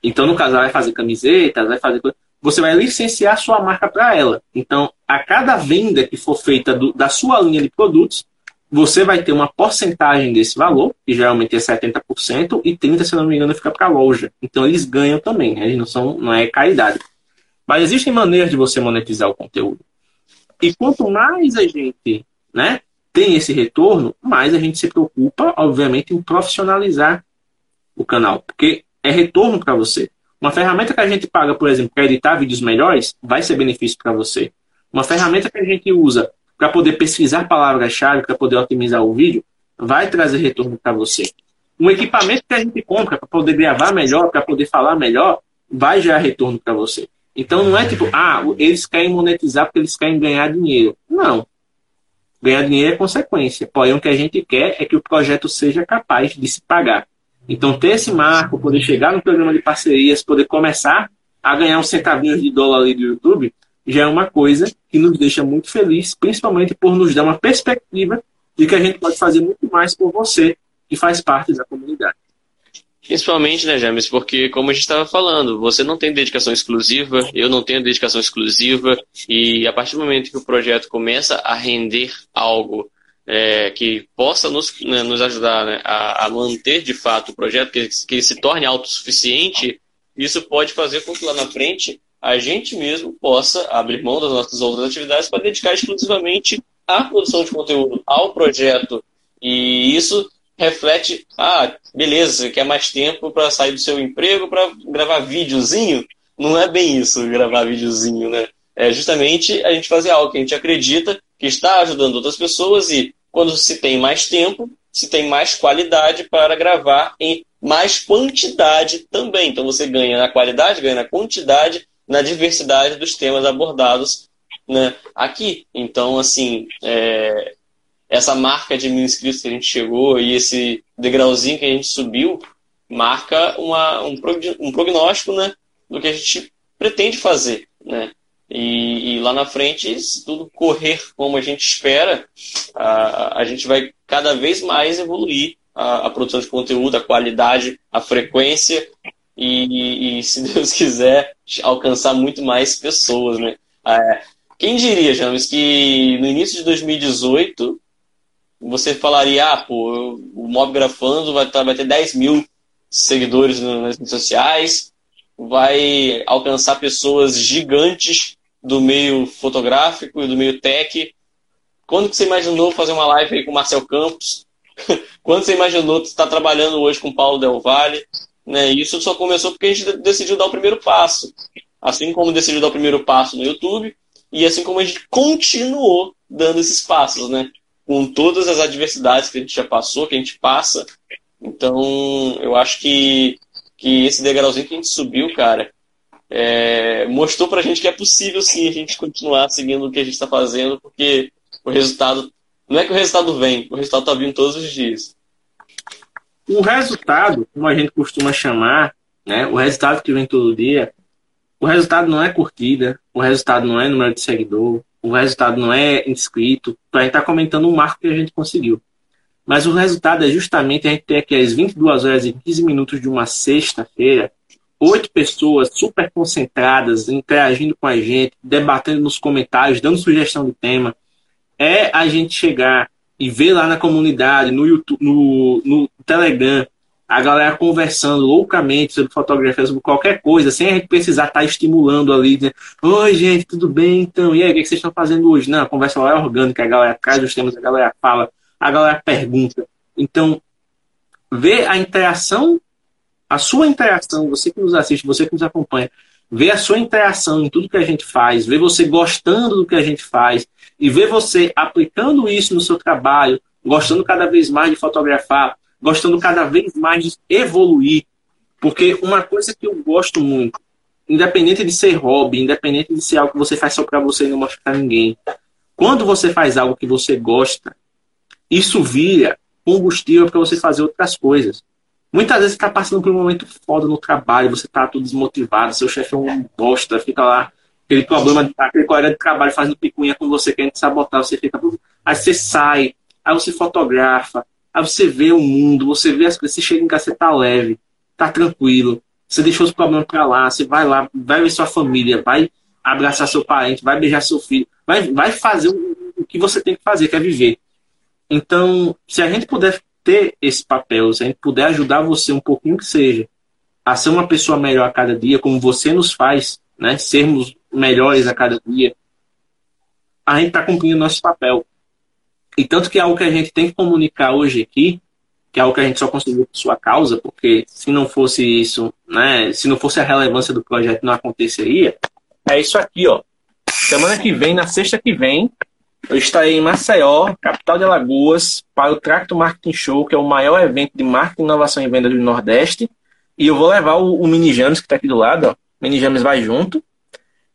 Então, no caso, ela vai fazer camisetas, vai fazer. Você vai licenciar sua marca para ela. Então, a cada venda que for feita do, da sua linha de produtos, você vai ter uma porcentagem desse valor, que geralmente é 70%, e 30%, se não me engano, fica para a loja. Então, eles ganham também, né? eles não, são, não é caridade. Mas existem maneiras de você monetizar o conteúdo. E quanto mais a gente né, tem esse retorno, mais a gente se preocupa, obviamente, em profissionalizar o canal, porque é retorno para você. Uma ferramenta que a gente paga, por exemplo, para editar vídeos melhores, vai ser benefício para você. Uma ferramenta que a gente usa para poder pesquisar palavras-chave, para poder otimizar o vídeo, vai trazer retorno para você. Um equipamento que a gente compra para poder gravar melhor, para poder falar melhor, vai gerar retorno para você. Então não é tipo, ah, eles querem monetizar porque eles querem ganhar dinheiro. Não. Ganhar dinheiro é consequência. Porém, o que a gente quer é que o projeto seja capaz de se pagar. Então, ter esse marco, poder chegar no programa de parcerias, poder começar a ganhar uns centavinhos de dólar ali do YouTube, já é uma coisa que nos deixa muito feliz, principalmente por nos dar uma perspectiva de que a gente pode fazer muito mais por você, que faz parte da comunidade. Principalmente, né, James? Porque, como a gente estava falando, você não tem dedicação exclusiva, eu não tenho dedicação exclusiva, e a partir do momento que o projeto começa a render algo é, que possa nos, né, nos ajudar né, a, a, manter de fato o projeto, que, que ele se torne autossuficiente, isso pode fazer com que lá na frente a gente mesmo possa abrir mão das nossas outras atividades para dedicar exclusivamente à produção de conteúdo, ao projeto. E isso reflete, ah, beleza, você quer mais tempo para sair do seu emprego para gravar videozinho? Não é bem isso, gravar videozinho, né? É justamente a gente fazer algo que a gente acredita que está ajudando outras pessoas e quando se tem mais tempo, se tem mais qualidade para gravar em mais quantidade também. Então você ganha na qualidade, ganha na quantidade, na diversidade dos temas abordados né, aqui. Então, assim, é, essa marca de mil inscritos que a gente chegou e esse degrauzinho que a gente subiu marca uma, um, um prognóstico né, do que a gente pretende fazer. Né? E, e, lá na frente, se tudo correr como a gente espera, a, a gente vai cada vez mais evoluir a, a produção de conteúdo, a qualidade, a frequência e, e, se Deus quiser, alcançar muito mais pessoas. Né? É, quem diria, James, que no início de 2018 você falaria, ah, pô, o Mob Grafando vai, tá, vai ter 10 mil seguidores nas redes sociais, vai alcançar pessoas gigantes do meio fotográfico e do meio tech. Quando que você imaginou fazer uma live aí com o Marcel Campos? Quando você imaginou estar trabalhando hoje com o Paulo Del Valle? Né? Isso só começou porque a gente decidiu dar o primeiro passo. Assim como decidiu dar o primeiro passo no YouTube, e assim como a gente continuou dando esses passos, né? com todas as adversidades que a gente já passou, que a gente passa. Então, eu acho que, que esse degrauzinho que a gente subiu, cara, é, mostrou pra gente que é possível sim a gente continuar seguindo o que a gente está fazendo, porque o resultado. Não é que o resultado vem, o resultado está vindo todos os dias. O resultado, como a gente costuma chamar, né, o resultado que vem todo dia, o resultado não é curtida, o resultado não é número de seguidor, o resultado não é inscrito, a gente está comentando um marco que a gente conseguiu. Mas o resultado é justamente a gente ter aqui às 22 horas e 15 minutos de uma sexta-feira, oito pessoas super concentradas, interagindo com a gente, debatendo nos comentários, dando sugestão de tema. É a gente chegar e ver lá na comunidade, no YouTube, no, no Telegram, a galera conversando loucamente sobre fotografia, sobre qualquer coisa, sem a gente precisar estar tá estimulando ali? Oi, gente, tudo bem? Então, e aí, o que vocês estão fazendo hoje? Não, a conversa lá é orgânica, a galera traz os temas, a galera fala, a galera pergunta. Então, ver a interação, a sua interação, você que nos assiste, você que nos acompanha, ver a sua interação em tudo que a gente faz, ver você gostando do que a gente faz e ver você aplicando isso no seu trabalho, gostando cada vez mais de fotografar, gostando cada vez mais de evoluir. Porque uma coisa que eu gosto muito, independente de ser hobby, independente de ser algo que você faz só para você e não mostrar pra ninguém, quando você faz algo que você gosta, isso vira combustível para você fazer outras coisas. Muitas vezes você está passando por um momento foda no trabalho, você está tudo desmotivado, seu chefe é um bosta, fica lá, aquele problema, aquele colega de trabalho fazendo picuinha com você, querendo sabotar, você fica. Aí você sai, aí você fotografa, aí você vê o mundo, você vê as coisas, você chega em casa, você tá leve, tá tranquilo, você deixou os problemas para lá, você vai lá, vai ver sua família, vai abraçar seu parente, vai beijar seu filho, vai, vai fazer o, que você tem que fazer, que é viver. Então, se a gente puder ter esse papel, se a gente puder ajudar você um pouquinho que seja a ser uma pessoa melhor a cada dia, como você nos faz, né, sermos melhores a cada dia, a gente está cumprindo nosso papel. E tanto que é algo que a gente tem que comunicar hoje aqui, que é algo que a gente só conseguiu por sua causa, porque se não fosse isso, né, se não fosse a relevância do projeto, não aconteceria, é isso aqui, ó. Semana que vem, na sexta que vem, eu estarei em Maceió, capital de Alagoas, para o Tracto Marketing Show, que é o maior evento de marketing, inovação e venda do Nordeste. E eu vou levar o, o Mini James, que está aqui do lado, ó. O Mini James vai junto.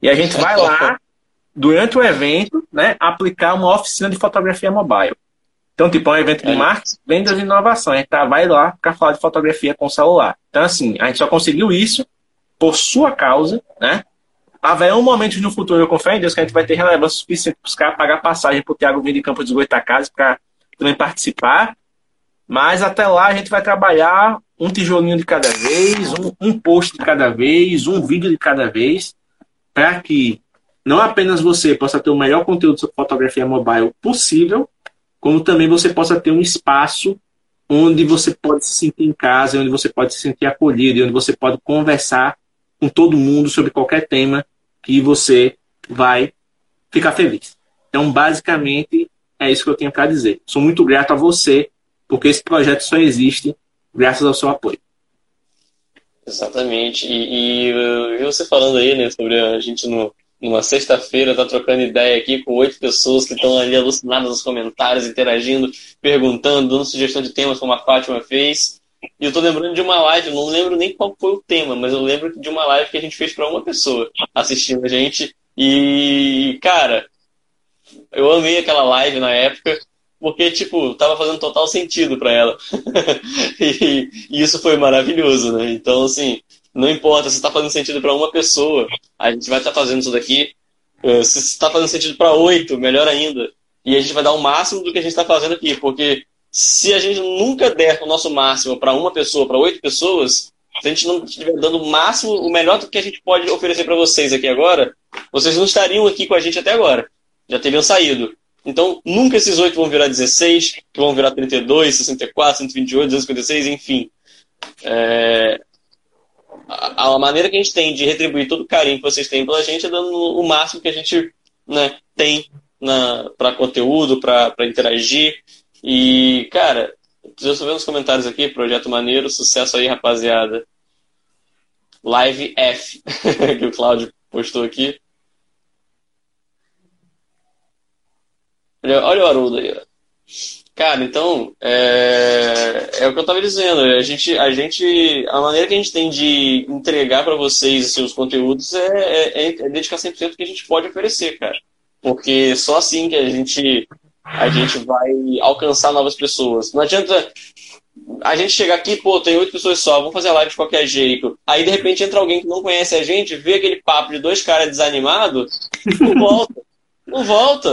E a gente vai lá, durante o evento, né, aplicar uma oficina de fotografia mobile. Então, tipo, é um evento de é. marketing, vendas e inovação. A gente tá, vai lá para falar de fotografia com celular. Então, assim, a gente só conseguiu isso por sua causa, né? Haverá um momento no futuro, eu confio em Deus, que a gente vai ter relevância suficiente para os caras pagar passagem para o Thiago vir de Campo dos Goitacazes para também participar. Mas até lá a gente vai trabalhar um tijolinho de cada vez, um, um post de cada vez, um vídeo de cada vez, para que não apenas você possa ter o melhor conteúdo sobre fotografia mobile possível, como também você possa ter um espaço onde você pode se sentir em casa, onde você pode se sentir acolhido, onde você pode conversar com todo mundo sobre qualquer tema que você vai ficar feliz. Então, basicamente, é isso que eu tenho para dizer. Sou muito grato a você, porque esse projeto só existe graças ao seu apoio. Exatamente. E, e, e você falando aí, né, sobre a gente no, numa sexta-feira tá trocando ideia aqui com oito pessoas que estão ali alucinadas nos comentários, interagindo, perguntando, dando sugestão de temas, como a Fátima fez. E eu tô lembrando de uma live, não lembro nem qual foi o tema, mas eu lembro de uma live que a gente fez para uma pessoa assistindo a gente. E, cara, eu amei aquela live na época, porque, tipo, tava fazendo total sentido para ela. e, e, isso foi maravilhoso, né? Então, assim, não importa se está fazendo sentido para uma pessoa, a gente vai estar tá fazendo isso daqui. Eh, se está fazendo sentido para oito, melhor ainda. E a gente vai dar o máximo do que a gente está fazendo aqui, porque se a gente nunca der o nosso máximo para uma pessoa, para oito pessoas, se a gente não estiver dando o máximo, o melhor que a gente pode oferecer para vocês aqui agora, vocês não estariam aqui com a gente até agora. Já teriam saído. Então, nunca esses oito vão virar 16, que vão virar 32, 64, 128, 256, enfim. É... A, a, maneira que a gente tem de retribuir todo o carinho que vocês têm pela gente é dando o máximo que a gente né, tem para conteúdo, para interagir. E, cara, eu só ver nos comentários aqui, projeto maneiro, sucesso aí, rapaziada. Live F, que o Cláudio postou aqui. Olha, olha o Haroldo aí, Cara, então, é, é o que eu estava dizendo. A gente, a gente, a maneira que a gente tem de entregar para vocês seus conteúdos é, é, é dedicar 100% do que a gente pode oferecer, cara. Porque só assim que a gente a gente vai alcançar novas pessoas. Não adianta a gente chegar aqui, pô, tem oito pessoas só, vamos fazer a live de qualquer jeito. Aí, de repente, entra alguém que não conhece a gente, vê aquele papo de dois caras desanimados, não volta. Não volta.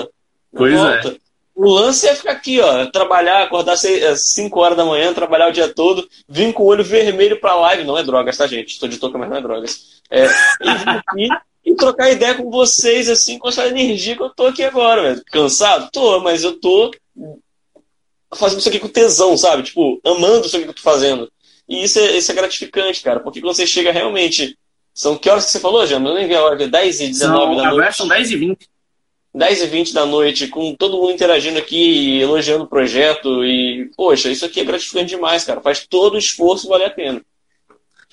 Não pois é. volta. É. O lance é ficar aqui, ó, trabalhar, acordar às 5 horas da manhã, trabalhar o dia todo, vir com o olho vermelho pra live. Não é drogas, tá, gente? Estou de touca, mas não é drogas. É, e vir aqui e trocar ideia com vocês, assim, com essa energia que eu tô aqui agora, velho. Cansado? Tô, mas eu tô fazendo isso aqui com tesão, sabe? Tipo, amando isso aqui que eu tô fazendo. E isso é, isso é gratificante, cara, porque quando você chega realmente. São que horas que você falou, Jana? Eu nem vi a hora, 10 e 19 da noite. Agora são 10 e 20. 10 e 20 da noite, com todo mundo interagindo aqui, elogiando o projeto. E, poxa, isso aqui é gratificante demais, cara. Faz todo o esforço valer a pena.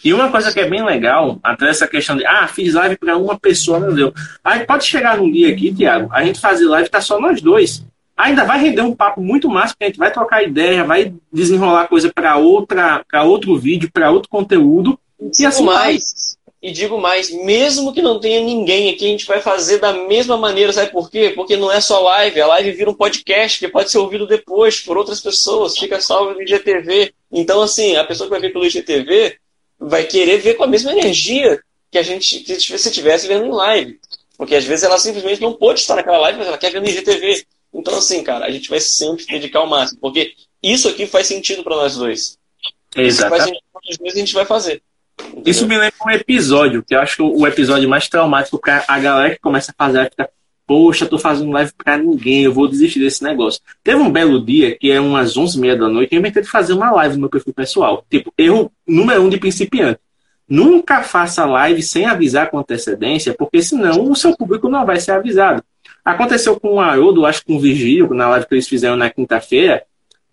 E uma coisa que é bem legal, até essa questão de, ah, fiz live para uma pessoa, meu Deus. Aí pode chegar num dia aqui, Tiago, a gente fazer live, tá só nós dois. ainda vai render um papo muito mais, porque a gente vai trocar ideia, vai desenrolar coisa para outra, para outro vídeo, para outro conteúdo. E, e assim mais. E digo mais, mesmo que não tenha ninguém aqui, a gente vai fazer da mesma maneira, sabe por quê? Porque não é só live, a live vira um podcast que pode ser ouvido depois por outras pessoas, fica salvo no IGTV. Então, assim, a pessoa que vai ver pelo IGTV vai querer ver com a mesma energia que a gente que se estivesse vendo em live. Porque às vezes ela simplesmente não pode estar naquela live, mas ela quer ver no IGTV. Então, assim, cara, a gente vai sempre dedicar o máximo, porque isso aqui faz sentido para nós dois. Exato. Faz sentido para nós dois a gente vai fazer. Isso me lembra um episódio, que eu acho que o episódio mais traumático para a galera que começa a fazer fica, poxa, tô fazendo live para ninguém, eu vou desistir desse negócio. Teve um belo dia, que é umas 11h30 da noite, eu inventei de fazer uma live no meu perfil pessoal. Tipo, erro número um de principiante. Nunca faça live sem avisar com antecedência, porque senão o seu público não vai ser avisado. Aconteceu com o Haroldo, acho que com o Vigílio, na live que eles fizeram na quinta-feira,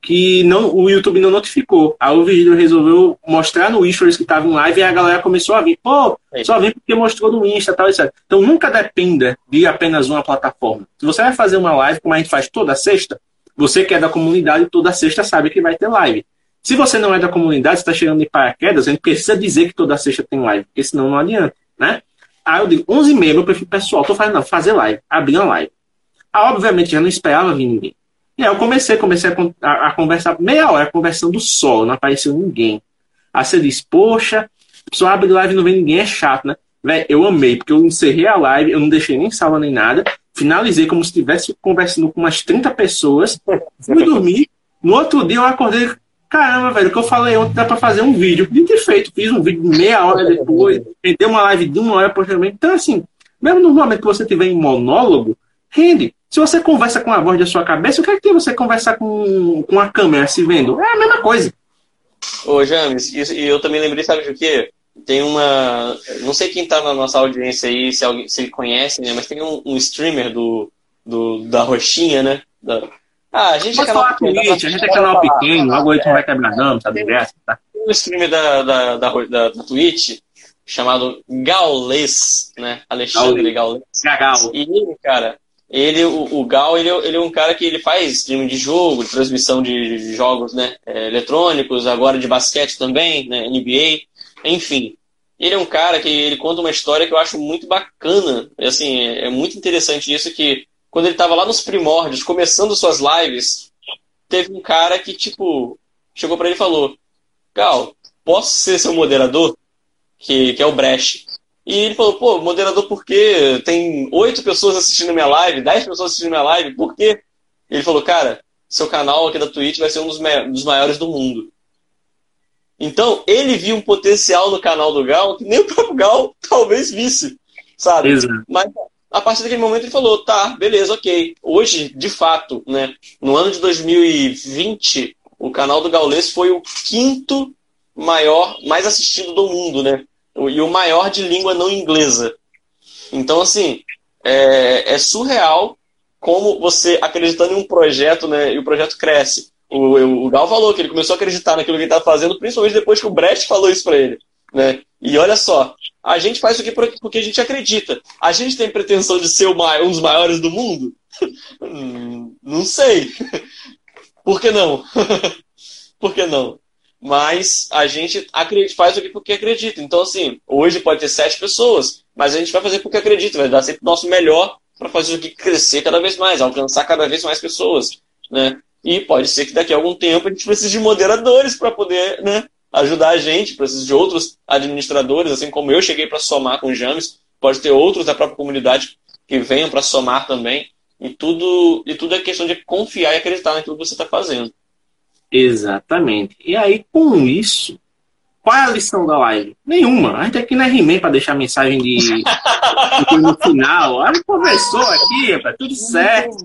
que não, o YouTube não notificou. Aí o Vigílio resolveu mostrar no Stories que estava em live e a galera começou a vir. Pô, só vim porque mostrou no Insta tal, etc. Então nunca dependa de apenas uma plataforma. Se você vai fazer uma live, como a gente faz toda sexta, você que é da comunidade, toda sexta sabe que vai ter live. Se você não é da comunidade, está chegando de paraquedas, a gente precisa dizer que toda sexta tem live, porque senão não adianta, né? Aí eu digo, 11 e meia, meu perfil pessoal, tô fazendo, não, fazer live, abrir uma live. Aí, obviamente, já não esperava vir ninguém. E aí eu comecei, comecei a, a, a conversar meia hora, conversando só, não apareceu ninguém. Aí você diz, poxa, pessoa abre live e não vem ninguém, é chato, né? Véi, eu amei, porque eu encerrei a live, eu não deixei nem salva nem nada, finalizei como se estivesse conversando com umas 30 pessoas, fui dormir, no outro dia eu acordei, caramba, velho, o que eu falei ontem dá pra fazer um vídeo. De ter feito, fiz um vídeo meia hora depois, dei uma live de uma hora posteriormente. Então, assim, mesmo no momento que você tiver em monólogo, rende. Se você conversa com a voz da sua cabeça, o que é que tem você conversar com, com a câmera se vendo? É a mesma coisa. Ô, James, e eu também lembrei, sabe de quê? Tem uma. Não sei quem tá na nossa audiência aí, se, alguém, se conhece, né? Mas tem um, um streamer do, do, da Roxinha, né? Da... Ah, a gente é canal pequeno. Twitch, a gente é canal pequeno, o algoritmo vai quebrar não, sabe dessa, tá? Tem um streamer da, da, da, da, da Twitch chamado Gaules, né? Alexandre Gaules. Gagal. E ele, cara, ele, o, o Gal, ele, ele, é um cara que ele faz streaming de jogo, de transmissão de, de jogos né, é, eletrônicos, agora de basquete também, né, NBA, enfim. Ele é um cara que ele conta uma história que eu acho muito bacana. Assim, é, é muito interessante isso que quando ele estava lá nos primórdios, começando suas lives, teve um cara que, tipo, chegou para ele e falou: Gal, posso ser seu moderador? Que, que é o Brecht. E ele falou, pô, moderador, por quê? Tem oito pessoas assistindo minha live, dez pessoas assistindo minha live, por quê? Ele falou, cara, seu canal aqui da Twitch vai ser um dos, dos maiores do mundo. Então, ele viu um potencial no canal do Gal que nem o próprio Gal talvez visse, sabe? Exato. Mas a partir daquele momento ele falou, tá, beleza, ok. Hoje, de fato, né, no ano de 2020, o canal do Gaules foi o quinto maior, mais assistido do mundo, né? E o maior de língua não inglesa. Então, assim, é, é surreal como você acreditando em um projeto, né, e o projeto cresce. O, o Gal falou que ele começou a acreditar naquilo que ele estava fazendo, principalmente depois que o Brecht falou isso para ele. Né? E olha só, a gente faz isso aqui porque a gente acredita. A gente tem pretensão de ser um dos maiores do mundo? Hum, não sei. Por que não? Por que não? Mas a gente faz o que porque acredita. Então, assim, hoje pode ter sete pessoas, mas a gente vai fazer porque acredita, vai dar sempre o nosso melhor para fazer o que crescer cada vez mais, alcançar cada vez mais pessoas, né? E pode ser que daqui a algum tempo a gente precise de moderadores para poder, né, ajudar a gente, precisa de outros administradores, assim como eu cheguei para somar com o James, pode ter outros da própria comunidade que venham para somar também. E tudo, e tudo é questão de confiar e acreditar naquilo que você está fazendo. Exatamente. E aí, com isso, qual é a lição da live? Nenhuma. A gente aqui não é He-Man para deixar mensagem de, no final. A gente conversou aqui, tá tudo certo.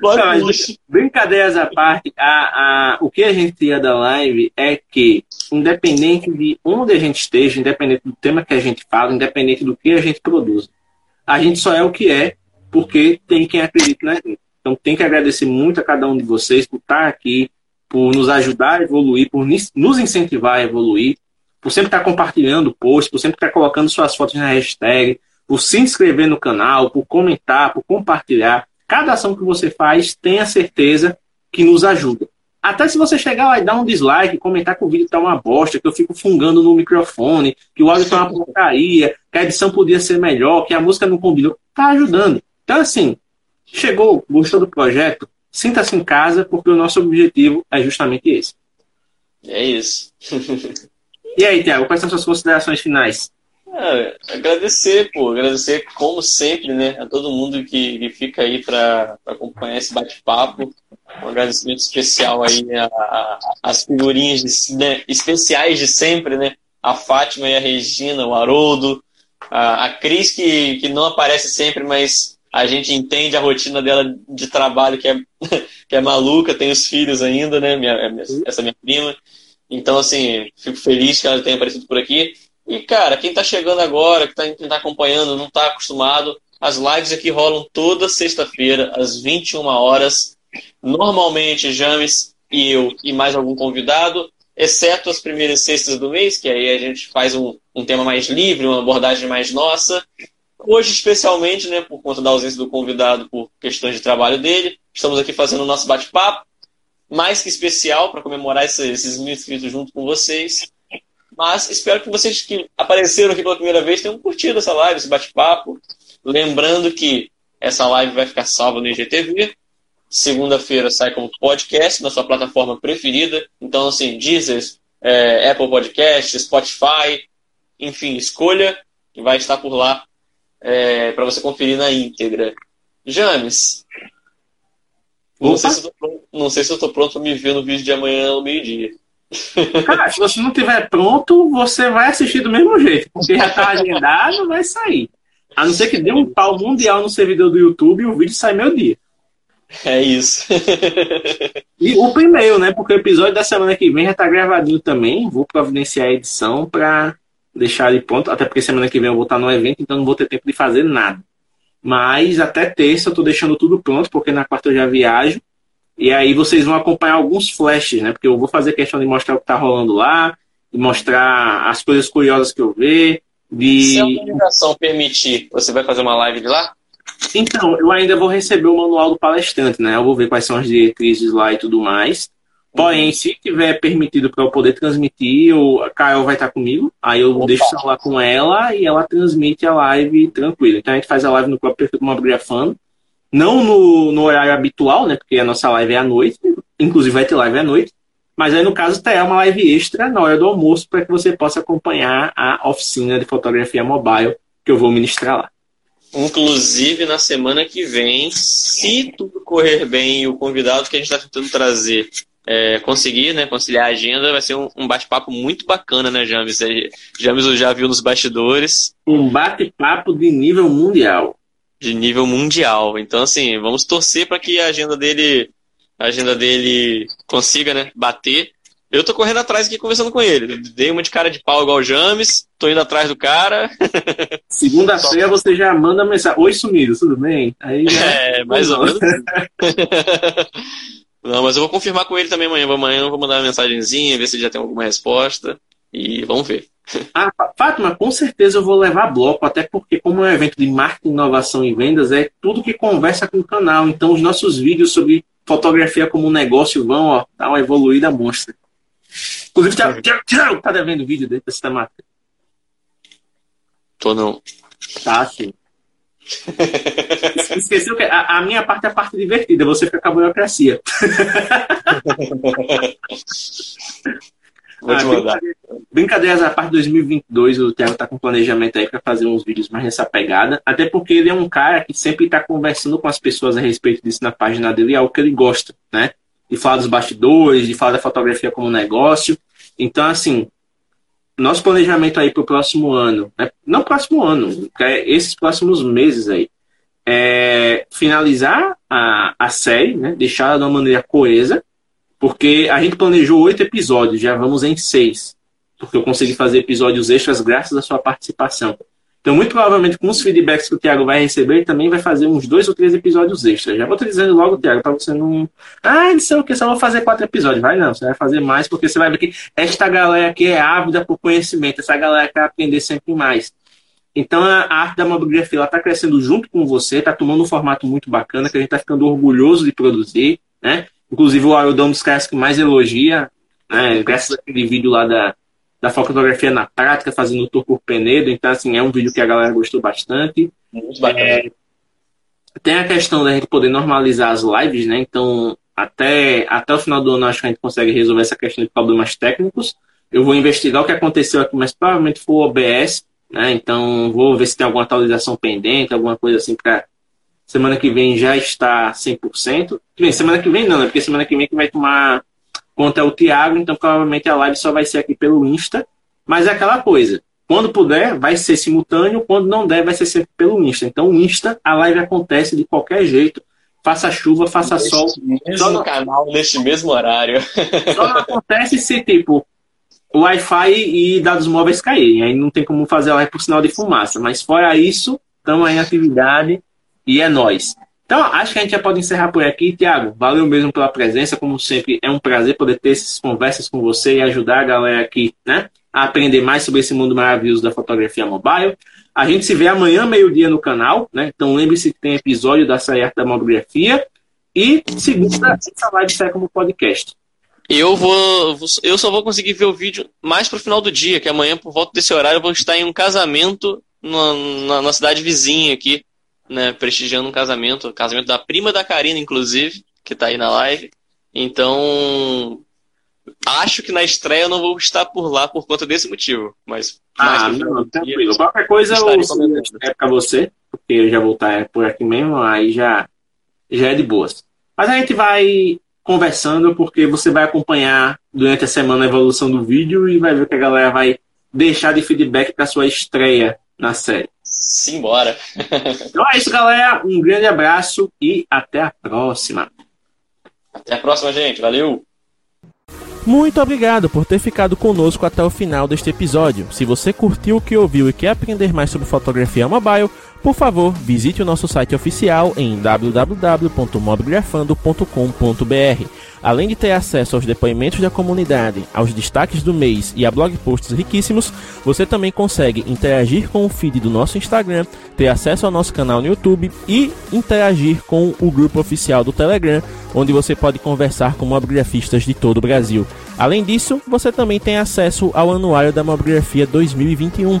mas, brincadeiras à parte, a, a, o que a gente tira da live é que, independente de onde a gente esteja, independente do tema que a gente fala, independente do que a gente produz, a gente só é o que é porque tem quem acredita na gente. Então, tem que agradecer muito a cada um de vocês por estar aqui, por nos ajudar a evoluir, por nos incentivar a evoluir, por sempre estar compartilhando o post, por sempre estar colocando suas fotos na hashtag, por se inscrever no canal, por comentar, por compartilhar. Cada ação que você faz, tenha certeza que nos ajuda. Até se você chegar lá e dar um dislike, comentar que o vídeo tá uma bosta, que eu fico fungando no microfone, que o áudio tá uma porcaria, que a edição podia ser melhor, que a música não combinou, tá ajudando. Então, assim, chegou, gostou do projeto, sinta-se em casa, porque o nosso objetivo é justamente esse. É isso. e aí, Tiago, quais são suas considerações finais? É, agradecer, pô, agradecer como sempre, né, a todo mundo que, que fica aí para acompanhar esse bate-papo. Um agradecimento especial aí às figurinhas de, né, especiais de sempre, né? A Fátima e a Regina, o Haroldo, a, a Cris que, que não aparece sempre, mas a gente entende a rotina dela de trabalho que é, que é maluca, tem os filhos ainda, né? Minha, essa minha prima. Então, assim, fico feliz que ela tenha aparecido por aqui. E, cara, quem está chegando agora, que está tá acompanhando, não está acostumado, as lives aqui rolam toda sexta-feira, às 21 horas. Normalmente, James e eu e mais algum convidado, exceto as primeiras sextas do mês, que aí a gente faz um, um tema mais livre, uma abordagem mais nossa. Hoje, especialmente, né, por conta da ausência do convidado, por questões de trabalho dele, estamos aqui fazendo o nosso bate-papo, mais que especial para comemorar esses mil inscritos junto com vocês. Mas espero que vocês que apareceram aqui pela primeira vez tenham curtido essa live, esse bate-papo. Lembrando que essa live vai ficar salva no IGTV. Segunda-feira sai como podcast na sua plataforma preferida. Então, assim, Deezer, é, Apple Podcast, Spotify, enfim, escolha que vai estar por lá é, para você conferir na íntegra. James, não sei, se eu tô, não sei se eu tô pronto para me ver no vídeo de amanhã ao meio-dia. Cara, se você não tiver pronto, você vai assistir do mesmo jeito, porque já tá agendado, vai sair. A não ser que dê um pau mundial no servidor do YouTube e o vídeo sai meu dia. É isso. e o primeiro, né? Porque o episódio da semana que vem já tá gravadinho também. Vou providenciar a edição pra deixar ele pronto. Até porque semana que vem eu vou estar no evento, então não vou ter tempo de fazer nada. Mas até terça eu tô deixando tudo pronto, porque na quarta eu já viajo. E aí vocês vão acompanhar alguns flashes, né? Porque eu vou fazer questão de mostrar o que tá rolando lá, de mostrar as coisas curiosas que eu vejo. De... Se a organização permitir, você vai fazer uma live de lá? Então, eu ainda vou receber o manual do palestrante, né? Eu vou ver quais são as diretrizes lá e tudo mais. Porém, se tiver permitido para eu poder transmitir, o a Caio vai estar comigo. Aí eu Opa. deixo o celular com ela e ela transmite a live tranquilo. Então a gente faz a live no próprio perfil do Mobigrafando. Não no, no horário habitual, né? Porque a nossa live é à noite. Inclusive vai ter live à noite. Mas aí, no caso, terá uma live extra na hora do almoço para que você possa acompanhar a oficina de fotografia mobile que eu vou ministrar lá. Inclusive, na semana que vem, se tudo correr bem e o convidado que a gente está tentando trazer é, conseguir né, conciliar a agenda, vai ser um, um bate-papo muito bacana, né, James? James já viu nos bastidores. Um bate-papo de nível mundial de nível mundial. Então, assim, vamos torcer para que a agenda dele, a agenda dele consiga, né, bater. Eu tô correndo atrás aqui conversando com ele. Dei uma de cara de pau igual o James, tô indo atrás do cara. Segunda-feira você já manda mensagem. Oi, sumido, tudo bem? Aí já... É, mais ou menos. Não, mas eu vou confirmar com ele também amanhã. Amanhã eu vou mandar uma mensagenzinha, ver se ele já tem alguma resposta. E vamos ver. Ah, Fátima, com certeza eu vou levar bloco, até porque, como é um evento de marketing, inovação e vendas, é tudo que conversa com o canal. Então, os nossos vídeos sobre fotografia como negócio vão ó, dar uma evoluída monstra. Inclusive, Thiago, Thiago, Thiago tá devendo vídeo dentro dessa temática? Tô não. Tá, sim. Esqueceu que a, a, minha parte é a parte divertida, você fica com a burocracia. Vou ah, te mandar. Brincadeiras à parte 2022, o Thiago tá com planejamento aí para fazer uns vídeos mais nessa pegada. Até porque ele é um cara que sempre tá conversando com as pessoas a respeito disso na página dele, é algo que ele gosta, né? De falar dos bastidores, de falar da fotografia como negócio. Então, assim, nosso planejamento aí para o próximo ano, né? não próximo ano, é esses próximos meses aí, é finalizar a, a série, né? deixar de uma maneira coesa, porque a gente planejou oito episódios, já vamos em seis. Porque eu consegui fazer episódios extras graças à sua participação. Então, muito provavelmente, com os feedbacks que o Thiago vai receber, ele também vai fazer uns dois ou três episódios extras. Já vou te dizendo logo, Thiago, para você não. Ah, não sei o que, só vou fazer quatro episódios. Vai não, você vai fazer mais, porque você vai ver que esta galera aqui é ávida por conhecimento, essa galera quer aprender sempre mais. Então a, arte da mobigrafia está crescendo junto com você, está tomando um formato muito bacana, que a gente está ficando orgulhoso de produzir, né? Inclusive o Aildão dos caras que mais elogia, né? Graças àquele vídeo lá da, da fotografia na prática, fazendo o tour por Penedo. Então, assim, é um vídeo que a galera gostou bastante. Muito bacana. É, tem a questão da gente poder normalizar as lives, né? Então, até, até o final do ano, acho que a gente consegue resolver essa questão de problemas técnicos. Eu vou investigar o que aconteceu aqui, mas provavelmente foi o OBS, né? Então, vou ver se tem alguma atualização pendente, alguma coisa assim para semana que vem já está 100%. Bem, semana que vem não, né? Porque semana que vem que vai tomar conta é o Thiago, então provavelmente a live só vai ser aqui pelo Insta. Mas é aquela coisa, quando puder, vai ser simultâneo, quando não der, vai ser sempre pelo Insta. Então, o Insta, a live acontece de qualquer jeito, faça chuva, faça neste sol. mesmo Só não, canal, neste mesmo horário. só não acontece se, tipo, o Wi-Fi e dados móveis caírem. Aí não tem como fazer a live por sinal de fumaça. Mas fora isso, estamos aí em atividade e é nós. Então, acho que a gente já pode encerrar por aqui. Tiago, valeu mesmo pela presença. Como sempre, é um prazer poder ter essas conversas com você e ajudar a galera aqui, né? A aprender mais sobre esse mundo maravilhoso da fotografia mobile. A gente se vê amanhã, meio-dia, no canal, né? Então lembre-se que tem episódio da Arte da Mobigrafia. E segunda, essa live sai como podcast. Eu vou. Eu só vou conseguir ver o vídeo mais pro final do dia, que amanhã, por volta desse horário, eu vou estar em um casamento na, na, na cidade vizinha aqui, né? Prestigiando um casamento. Casamento da prima da Karina, inclusive, que tá aí na live. Então. Acho que na estreia eu não vou estar por lá por conta desse motivo. Mas. Ah, não, tranquilo. Qualquer coisa eu é pra você, porque eu já vou estar por aqui mesmo, aí já, já é de boas. Mas a gente vai conversando, porque você vai acompanhar durante a semana a evolução do vídeo e vai ver que a galera vai deixar de feedback para sua estreia na série. Simbora. Então é isso, galera. Um grande abraço e até a próxima. Até a próxima, gente. Valeu! Muito obrigado por ter ficado conosco até o final deste episódio. Se você curtiu o que ouviu e quer aprender mais sobre fotografia mobile, por favor, visite o nosso site oficial em www.mobigrafando.com.br. Além de ter acesso aos depoimentos da comunidade, aos destaques do mês e a blog posts riquíssimos, você também consegue interagir com o feed do nosso Instagram, ter acesso ao nosso canal no YouTube e interagir com o grupo oficial do Telegram, onde você pode conversar com mobigrafistas de todo o Brasil. Além disso, você também tem acesso ao Anuário da Mobigrafia 2021,